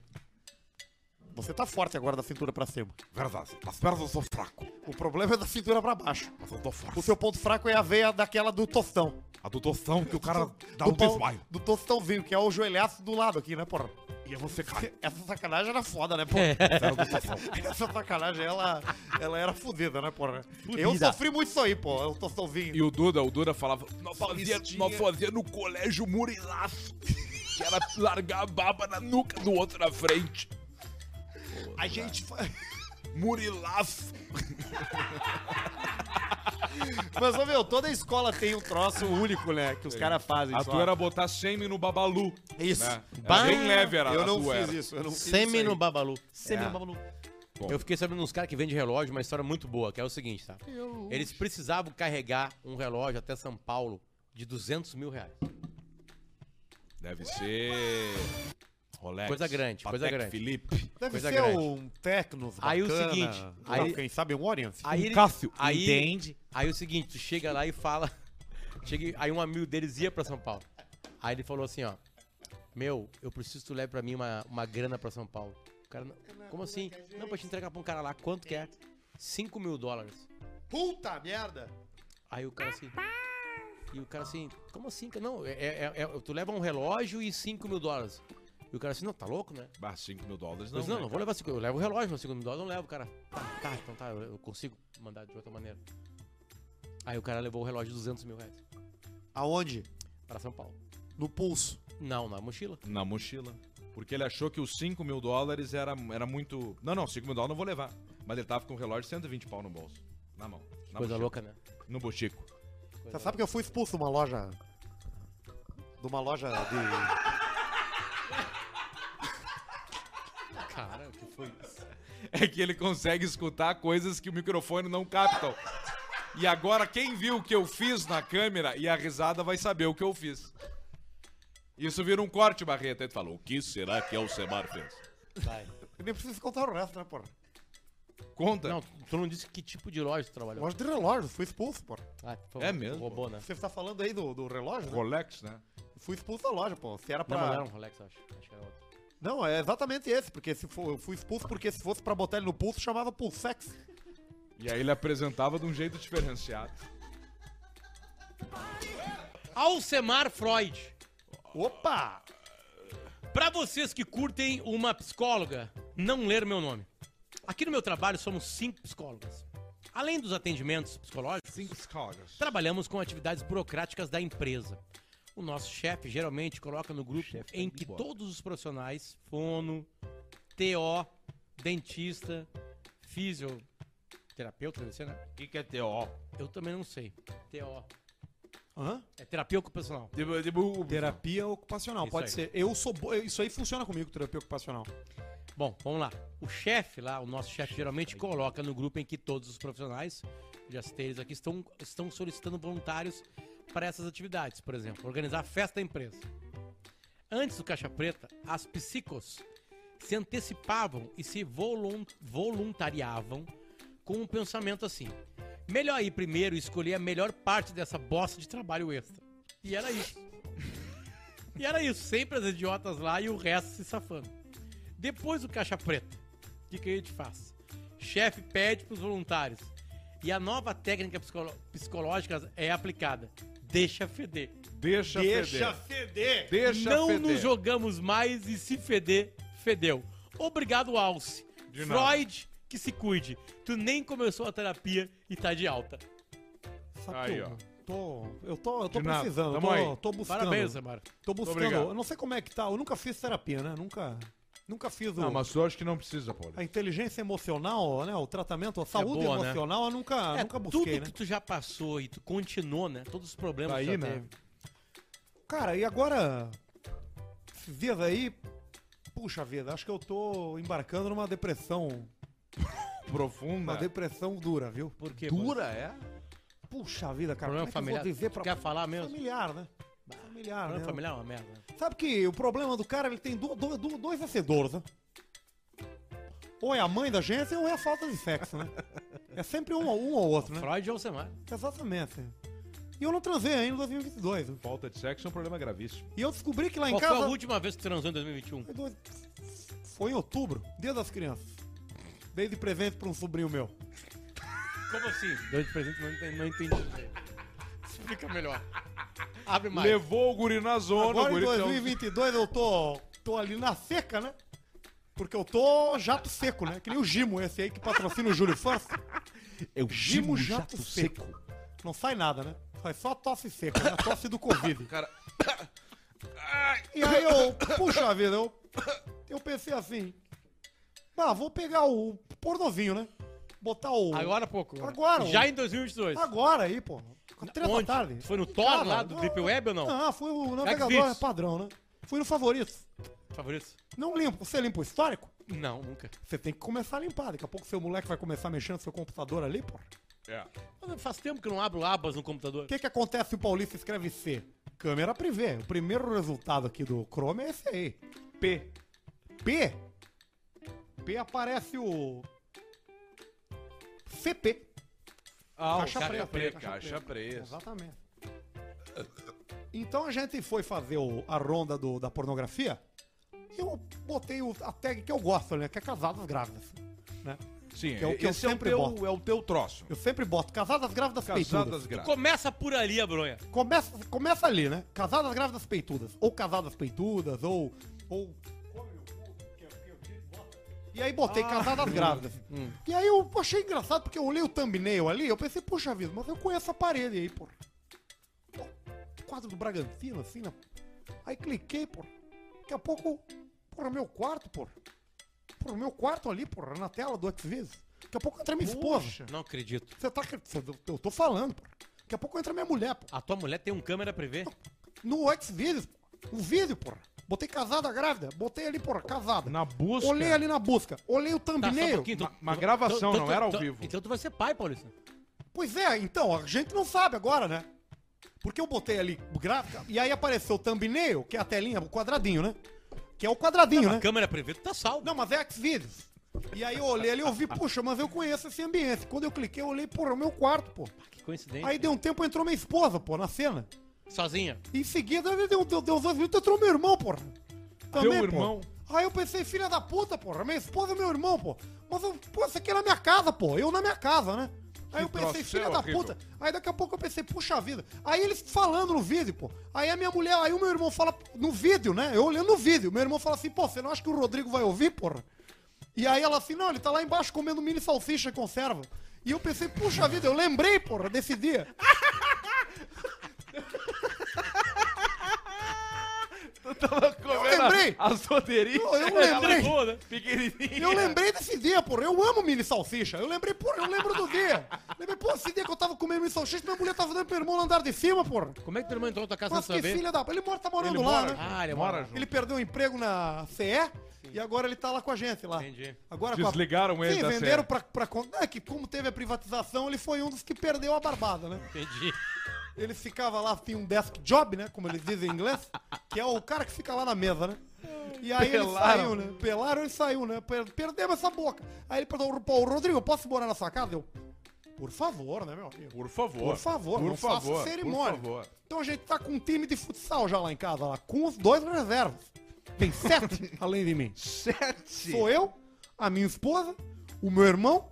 Você tá forte agora da cintura pra cima. Verdade. As pernas eu sou fraco. O problema é da cintura pra baixo. Mas eu tô O forte. seu ponto fraco é a veia daquela do tostão. A do tostão que o cara dá do um pau- desmaio. Do tostãozinho, que é o joelhaço do lado aqui, né, porra? E aí você cai. Essa sacanagem era foda, né, porra? Essa sacanagem, ela, ela era fodida, né, porra? Eu sofri muito isso aí, pô, o tostãozinho. E o Duda, o Duda falava, nós fazia, nós fazia no colégio murilaço. Que era largar a baba na nuca do outro na frente. A gente... fa- Murilaço. Mas, ô, meu, toda escola tem um troço único, né, que os caras fazem. A só. tua era botar sêmen no babalu. Isso. Né? Era Bah, bem leve era Eu a não tua fiz era. isso, eu não fiz Semi isso no aí. Babalu. Semi É. no Babalu. Bom. Eu fiquei sabendo uns caras que vendem relógio, uma história muito boa, que é o seguinte, tá? Eles precisavam carregar um relógio até São Paulo de 200 mil reais. Deve ser. Rolex. Coisa grande, coisa Patek grande. Philippe. Deve Coisa ser grande. um Tecnos Aí o seguinte, aí- quem sabe um Orient. Aí ele, Cássio, aí, entende? Aí o seguinte, tu chega lá e fala. chega, aí um amigo deles ia pra São Paulo. Aí ele falou assim, ó. Meu, eu preciso que tu leve pra mim uma, uma grana pra São Paulo. O cara, como assim? Não, pra te entregar pra um cara lá. Quanto que é? 5 mil dólares. Puta merda! Aí o cara assim. E o cara assim, como assim? Não, é, é- é- tu leva um relógio e 5 mil dólares. E o cara assim, não, tá louco, né? Bah, 5 mil dólares Não, não. não, né, não vou levar 5 Eu levo o relógio, mas 5 mil dólares eu não levo, cara. Tá, tá, então tá, eu consigo mandar de outra maneira. Aí o cara levou o relógio de 200 mil reais Aonde? pra São Paulo. No pulso. Não, na mochila. Na mochila. Porque ele achou que os 5 mil dólares era, era muito. Não, não, 5 mil dólares não vou levar. Mas ele tava com o relógio de 120 pau no bolso. Na mão. Na Coisa mochila. louca, né? No botico. Coisa Você sabe que eu fui expulso de uma loja. De uma loja de. louca. Cara, o que foi isso? É que ele consegue escutar coisas que o microfone não capta. E agora, quem viu o que eu fiz na câmera e a risada vai saber o que eu fiz. Isso vira um corte, Barreto. Aí tu falou, o que será que Alcemar fez? Vai. Eu nem preciso contar o resto, né, porra? Conta. Não, tu não disse que tipo de loja tu trabalhou. Loja de relógio, fui expulso, porra. Ah, favor, É mesmo? Roubou, né? Você tá falando aí do, do relógio? Né? Rolex, né? Fui expulso da loja, pô. Se era Não, mas não pra. era um Rolex, eu acho. Acho que era outro. Não, é exatamente esse, porque se for, eu fui expulso porque se fosse pra botar ele no pulso, chamava Pulsex. E aí ele apresentava de um jeito diferenciado. Alcemar Freud. Opa! Pra vocês que curtem uma psicóloga, não ler meu nome. Aqui no meu trabalho somos cinco psicólogas. Além dos atendimentos psicológicos, Cinco escolas. trabalhamos com atividades burocráticas da empresa. O nosso chefe geralmente coloca no grupo em que todos os profissionais, fono, TO, dentista, fisioterapeuta, deve ser, né? O que, que é TO? Eu também não sei. TO. Hã? É terapia ocupacional. Tipo, tipo, Terapia ocupacional, Isso pode aí. ser. Eu sou. bo- Isso aí funciona comigo, terapia ocupacional. Bom, vamos lá. O chefe lá, o nosso chefe geralmente coloca no grupo em que todos os profissionais, já citei eles aqui, estão, estão solicitando voluntários para essas atividades. Por exemplo, organizar festa da empresa. Antes do Caixa Preta, as psicos se antecipavam e se volun- voluntariavam com um pensamento assim: melhor ir primeiro e escolher a melhor parte dessa bosta de trabalho extra. E era isso. E era isso, sempre as idiotas lá e o resto se safando. Depois do caixa preta, o que, que a gente faz? Chefe pede pros voluntários. E a nova técnica psicológica é aplicada. Deixa feder. Deixa, Deixa feder. feder! Deixa Não feder. nos jogamos mais e se feder, fedeu. Obrigado, Alce. De nada. Freud, que se cuide. Tu nem começou a terapia e tá de alta. Sabe Aí, ó. tô. Eu tô, eu tô nada. precisando, tô, aí. tô buscando. Parabéns, Samara. Tô buscando. Eu não sei como é que tá. Eu nunca fiz terapia, né? Nunca. Nunca fiz o, Não, mas eu acho que não precisa, Paulo. a inteligência emocional, né? O tratamento, a saúde boa, né? emocional, eu nunca, É, nunca tudo busquei, né? que tu já passou e tu continuou, né? Todos os problemas que tu aí, já né? teve. Cara, e agora. Esses dias aí. Puxa vida, acho que eu tô embarcando numa depressão. Uma Profunda. depressão dura, viu? Por quê? Dura, é? Puxa vida, cara. Problema como é que eu familiar. vou dizer Tu pra... quer falar mesmo? Familiar, né? Familiar, Problema né? familiar é uma merda. Sabe que o problema do cara, ele tem do- do- do- dois vencedores, né? Ou é a mãe da gente ou é a falta de sexo, né? É sempre um, ou- um ou outro, né? Freud ou Alcemar. Exatamente. E eu não transei ainda em 2022. né? Falta de sexo é um problema gravíssimo. E eu descobri que lá em Qual casa... foi a última vez que transou em 2021? Foi dois- Foi em outubro, dia das crianças. Dei de presente pra um sobrinho meu. Como assim? Deu de presente, não entendi. Não entendi. Explica melhor. Abre mais. Levou o guri na zona, Agora o em guri um- 2022 eu tô, tô ali na seca, né? Porque eu tô jato seco, né? Que nem o Gimo, esse aí que patrocina o Júlio. É o Gimo jato, seco. Não sai nada, né? Sai só tosse seca, né? A tosse do Covid. Cara, E aí eu, puxa vida, eu, eu pensei assim, ah, vou pegar o pornovinho, né? Botar o... Agora há pouco. Agora, Já em 2022. Agora aí, pô. Três da Onde? tarde. Foi no Thor Cara, lá do não. Deep Web ou não? Não, foi o navegador Xvideos. padrão, né? Fui no favoritos. Favoritos? Não limpo. Você limpa o histórico? Não, nunca. Você tem que começar a limpar. Daqui a pouco seu moleque vai começar mexendo no seu computador ali, pô. é. Mas Faz tempo que eu não abro abas no computador. O que que acontece se o Paulista escreve C? Câmera privê. O primeiro resultado aqui do Chrome é esse aí. P. P. P aparece o... CP. Ah, Caixa caixa preta, preta. caixa Caixa preta. Exatamente. Então a gente foi fazer o- a ronda do- da pornografia e eu botei o- a tag que eu gosto, né? Que é casadas grávidas. Né? Sim, Que é o que eu esse é o, sempre teu, boto. é o teu troço. Eu sempre boto casadas grávidas Casadas peitudas. grávidas. Começa por ali a bronha. Começa, começa ali, né? Casadas grávidas peitudas. Ou casadas peitudas, ou. ou... E aí botei casadas grávidas. E aí eu achei engraçado porque eu olhei o thumbnail ali, eu pensei, puxa vida, mas eu conheço a parede aí, pô. Pô, Quadro do Bragantino, assim, né? Aí cliquei, pô. Daqui a pouco, porra, meu quarto, pô. Porra, meu quarto ali, porra, na tela do Xvideos. Daqui a pouco entra minha esposa. Não acredito. Você tá. Eu tô falando, pô. Daqui a pouco entra minha mulher, pô. A tua mulher tem um câmera privê? No Xvideos, pô. Um vídeo, porra. Botei casada grávida. Botei ali, porra, casada. Na busca. Olhei ali na busca. Olhei o Tá, só um thumbnail. pouquinho. tu- Uma- gravação, tu- não tu- era ao tu- vivo. Então tu vai ser pai, Paulista. Pois é, então, a gente não sabe agora, né? Porque eu botei ali gráfica e aí apareceu o thumbnail, que é a telinha, o quadradinho, né? Que é o quadradinho, A né? câmera privê, tu tá salvo. Não, mas é Xvideos. E aí eu olhei ali e eu vi, puxa, mas eu conheço esse ambiente. Quando eu cliquei, eu olhei, porra, é o meu quarto, pô. Que coincidência. Aí deu um tempo, entrou minha esposa, pô, na cena. Sozinha. Em seguida, deu, deu, deu minutos, entrou meu irmão, porra. Também, Teu irmão? Aí eu pensei, filha da puta, porra, minha esposa e meu irmão, pô. Mas, eu, pô, isso aqui é na minha casa, pô. Eu na minha casa, né? Aí eu pensei, filha seu, da puta. Aí daqui a pouco eu pensei, puxa vida. Aí eles falando no vídeo, pô. Aí a minha mulher, aí o meu irmão fala, no vídeo, né? Eu olhando no vídeo. Meu irmão fala assim, pô, você não acha que o Rodrigo vai ouvir, porra? E aí ela assim, não, ele tá lá embaixo comendo mini salsicha e conserva. E eu pensei, puxa vida, eu lembrei, porra, desse dia. Eu lembrei! As roderias. Eu, eu lembrei! Boa. Eu lembrei desse dia, porra. Eu amo mini salsicha. Eu lembrei, porra, eu lembro do dia. Lembrei, pô, esse dia que eu tava comendo mini salsicha, minha mulher tava dando pro irmão no andar de cima, porra. Como é que teu irmão entrou na tua casa Mas sem que saber? filha da. Ele mora, tá morando Ele lá, mora né? Ah, ele Mora junto. Ele perdeu o emprego na CE e agora ele tá lá com a gente lá. Entendi. Agora com a- Desligaram ele Sim, da venderam CE. pra, pra. con- É que como teve a privatização, ele foi um dos que perdeu a barbada, né? Entendi. Ele ficava lá, tinha um desk job, né? Como eles dizem em inglês, que é o cara que fica lá na mesa, né? E aí ele Pelaram. saiu, né? Pelaram ele saiu, né? Per- Perdemos essa boca. Aí ele perguntou, pô, Rodrigo, posso morar na sua casa? Eu, por favor, né, meu amigo? Por favor. Por favor, por não favor, faça cerimônia. Por favor. Então a gente tá com um time de futsal já lá em casa, lá, com os dois reservas. Tem sete além de mim. Sete. Sou eu, a minha esposa, o meu irmão,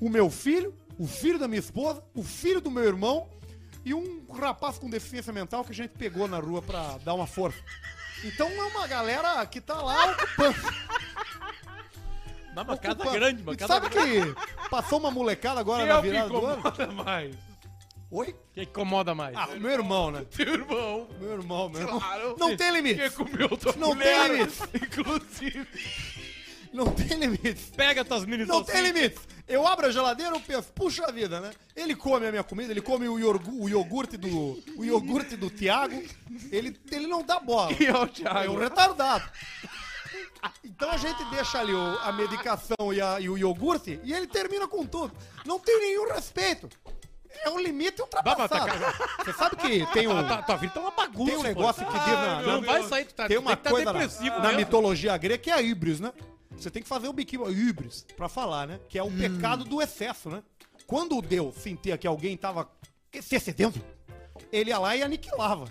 o meu filho, o filho da minha esposa, o filho do meu irmão e um rapaz com deficiência mental que a gente pegou na rua pra dar uma força. Então é uma galera que tá lá ocupando. Dá uma casa grande, uma casa sabe grande. que passou uma molecada agora Quem na é virada do ano? incomoda mais? Oi? Que incomoda mais. Ah, meu irmão, né? Teu irmão. Meu irmão, meu irmão. Claro. Não tem limite. comeu tua Não mulher, tem limite. Inclusive. Não tem limite. Pega tuas mini Não tem limite. Eu abro a geladeira e penso, puxa vida, né? Ele come a minha comida, ele come o, iorgu- o iogurte do. O iogurte do Tiago. Ele, ele não dá bola. E é o É um Thiago. retardado. Então a gente deixa ali o- a medicação e, a- e o iogurte e ele termina com tudo. Não tem nenhum respeito. É um limite ultrapassado. tá- Você sabe que tem um, Tua, tua vida tá uma bagunça. tem um pô. negócio que diz na, Não na- vai sair, tu tá, tem uma que tá coisa na, depressivo na mesmo. mitologia grega que é a híbris, né? Você tem que fazer o biquíni híbris pra falar, né? Que é o pecado do excesso, né? Quando o Deus sentia que alguém tava se excedendo, ele ia lá e aniquilava.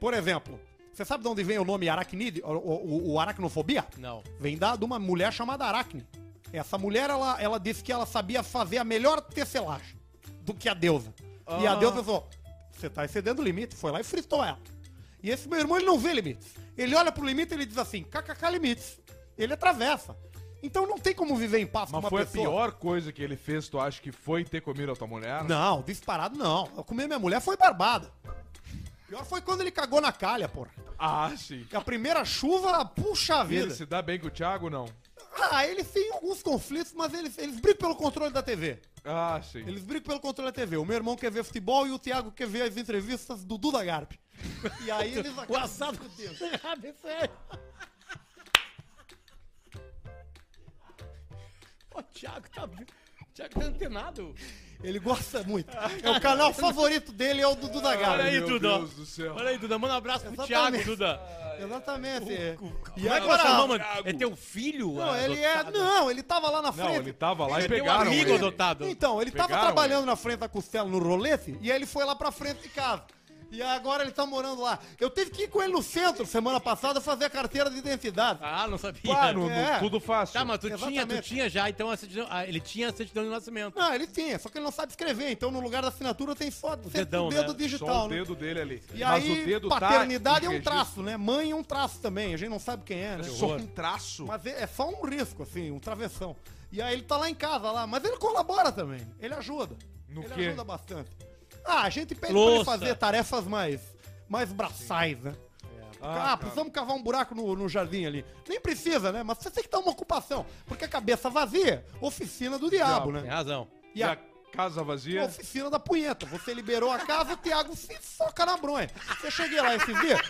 Por exemplo, você sabe de onde vem o nome aracnide, o, o- o aracnofobia? Não. Vem da, de uma mulher chamada Aracne. Essa mulher, ela, ela disse que ela sabia fazer a melhor tecelagem do que a deusa. E a deusa falou, você tá excedendo o limite. Foi lá e fritou ela. E esse meu irmão, ele não vê limites. Ele olha pro limite e ele diz assim, kkk limites. Ele atravessa. Então não tem como viver em paz com Mas uma foi pessoa. a pior coisa que ele fez, tu acha que foi ter comido a tua mulher? Não, disparado não. Eu comer minha mulher foi barbada. Pior foi quando ele cagou na calha, porra. Ah, sim. A primeira chuva, puxa E ele vida. se dá bem com o Thiago, não? Ah, eles têm alguns conflitos, mas eles, eles brigam pelo controle da TV. Ah, sim. Eles brigam pelo controle da TV. O meu irmão quer ver futebol e o Thiago quer ver as entrevistas do Duda Garp. E aí eles O assado errado, é sério. O Thiago tá. O Thiago tá antenado. Ele gosta muito. É o canal favorito dele, é o do Duda Garp. Olha aí, Meu Duda. Deus do céu. Olha aí, Duda. Manda um abraço pro Exatamente. Thiago, Duda. Exatamente. é. Como E é que agora. mano? É teu filho? Não, ele é. Não, ele tava lá na Não, frente. ele tava lá e é teu pegaram amigo ele. adotado. Então, ele tava Pegaram trabalhando na frente da costela no rolete e aí ele foi lá pra frente de casa. E agora ele tá morando lá. Eu tive que ir com ele no centro semana passada fazer a carteira de identidade. Ah, não sabia. Pá, no, no É. tudo fácil. Tá, mas tu tinha, tu tinha já, então, a certidão, ah, ele tinha a certidão de nascimento. Não, ele tinha, só que ele não sabe escrever. Então no lugar da assinatura tem só sempre dedão, o dedo né? digital, Só o né? dedo dele ali. E Mas aí, o dedo paternidade tá é um traço, né? Mãe é um traço também. A gente não sabe quem é, né? registro. Só um traço. Mas é é só um risco, assim, um travessão. E aí ele tá lá em casa, lá. Mas ele colabora também. Ele ajuda. No ele quê? ajuda bastante. Ah, a gente pede pra Louça. ele fazer tarefas mais, mais braçais, né? Ah, precisamos cavar um buraco no, no jardim ali. Nem precisa, né? Mas você tem que dar uma ocupação. Porque a cabeça vazia, oficina do diabo, Tem né? razão. E E a a casa vazia? oficina da punheta. Você liberou a casa, o Thiago se soca na bronha. Você cheguei lá esses dias,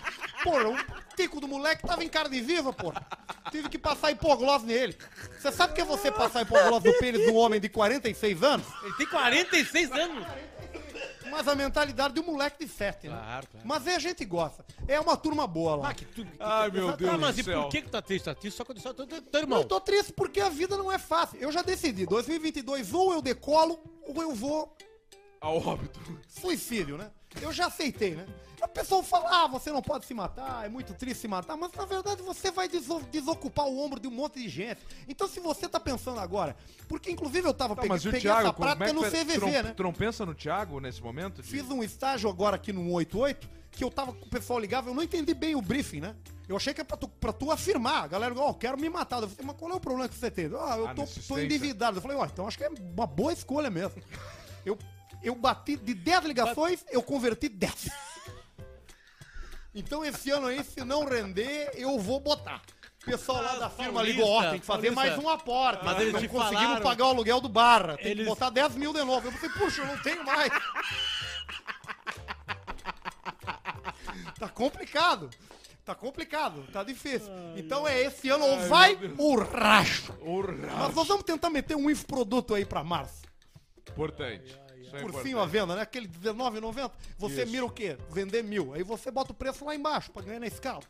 porra, o tico do moleque tava em carne viva, porra. Tive que passar hipoglose nele. Você sabe o que é você passar hipoglose no pênis de um homem de 46 anos? Ele tem 46 anos. Mas a mentalidade de um moleque de 7, né? Claro, claro. Mas é, a gente gosta. É uma turma boa lá. Ah, que tu... Ai, meu Deus Ah, mas do e céu. por que que tu tá triste? Tá triste só quando só teu, teu, teu Eu irmão. tô triste porque a vida não é fácil. Eu já decidi, 2022 ou eu decolo ou eu vou A óbito. suicídio, né? Eu já aceitei, né? Pessoa fala, ah, você não pode se matar, é muito triste se matar, mas na verdade você vai deso- desocupar o ombro de um monte de gente. Então se você tá pensando agora, porque inclusive eu tava Tá, pegando mas e o peguei Thiago, essa é prática que no CVV, não, né? tu não pensa no Thiago nesse momento? de- Fiz um estágio agora aqui no 188, que eu tava com o pessoal ligava, eu não entendi bem o briefing, né? Eu achei que é pra tu, pra tu afirmar. A galera, ó, quero me matar. Eu falei, mas qual é o problema que você teve? Ah, eu A tô, tô endividado. Eu falei, ó, então acho que é uma boa escolha mesmo. Eu, eu bati de 10 ligações, eu converti 10. Então esse ano aí, se não render, eu vou botar. O pessoal lá da firma Paulista, ligou, ó, tem que fazer Paulista. mais um aporte. Mas eles não conseguimos falaram- pagar o aluguel do Barra. Tem Eles- que botar 10 mil de novo. Eu falei, puxa, eu não tenho mais. Tá complicado. Tá complicado, tá difícil. Então é esse ano ou vai ou racha. Mas nós vamos tentar meter um infoproduto aí pra março. Importante. Isso é Por importante. fim, a venda, né? Aquele R$19,90. Você Isso. mira o quê? Vender mil. Aí você bota o preço lá embaixo pra ganhar na escala.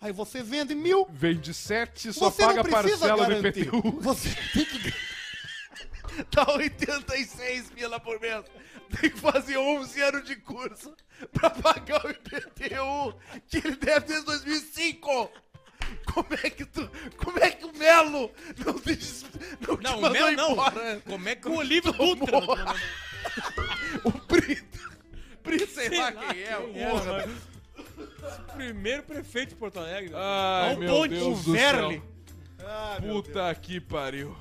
Aí você vende mil, Vende 7 só você paga precisa parcela do garantir. IPTU. Você tem que Tá 86 pila por mês. Tem que fazer 11 anos de curso pra pagar o IPTU que ele deve desde 2005. Como é que tu. Como é que o Melo não te, des- não te Não, o mandou Mel não. embora? Como é que o Olívio Dutra... não- não- não- O Brito. Brito, sei, Sei lá lá quem é. quem é, porra. Primeiro prefeito de Porto Alegre. Ai, Ao meu bonde, Deus o Verle. céu. Puta que pariu.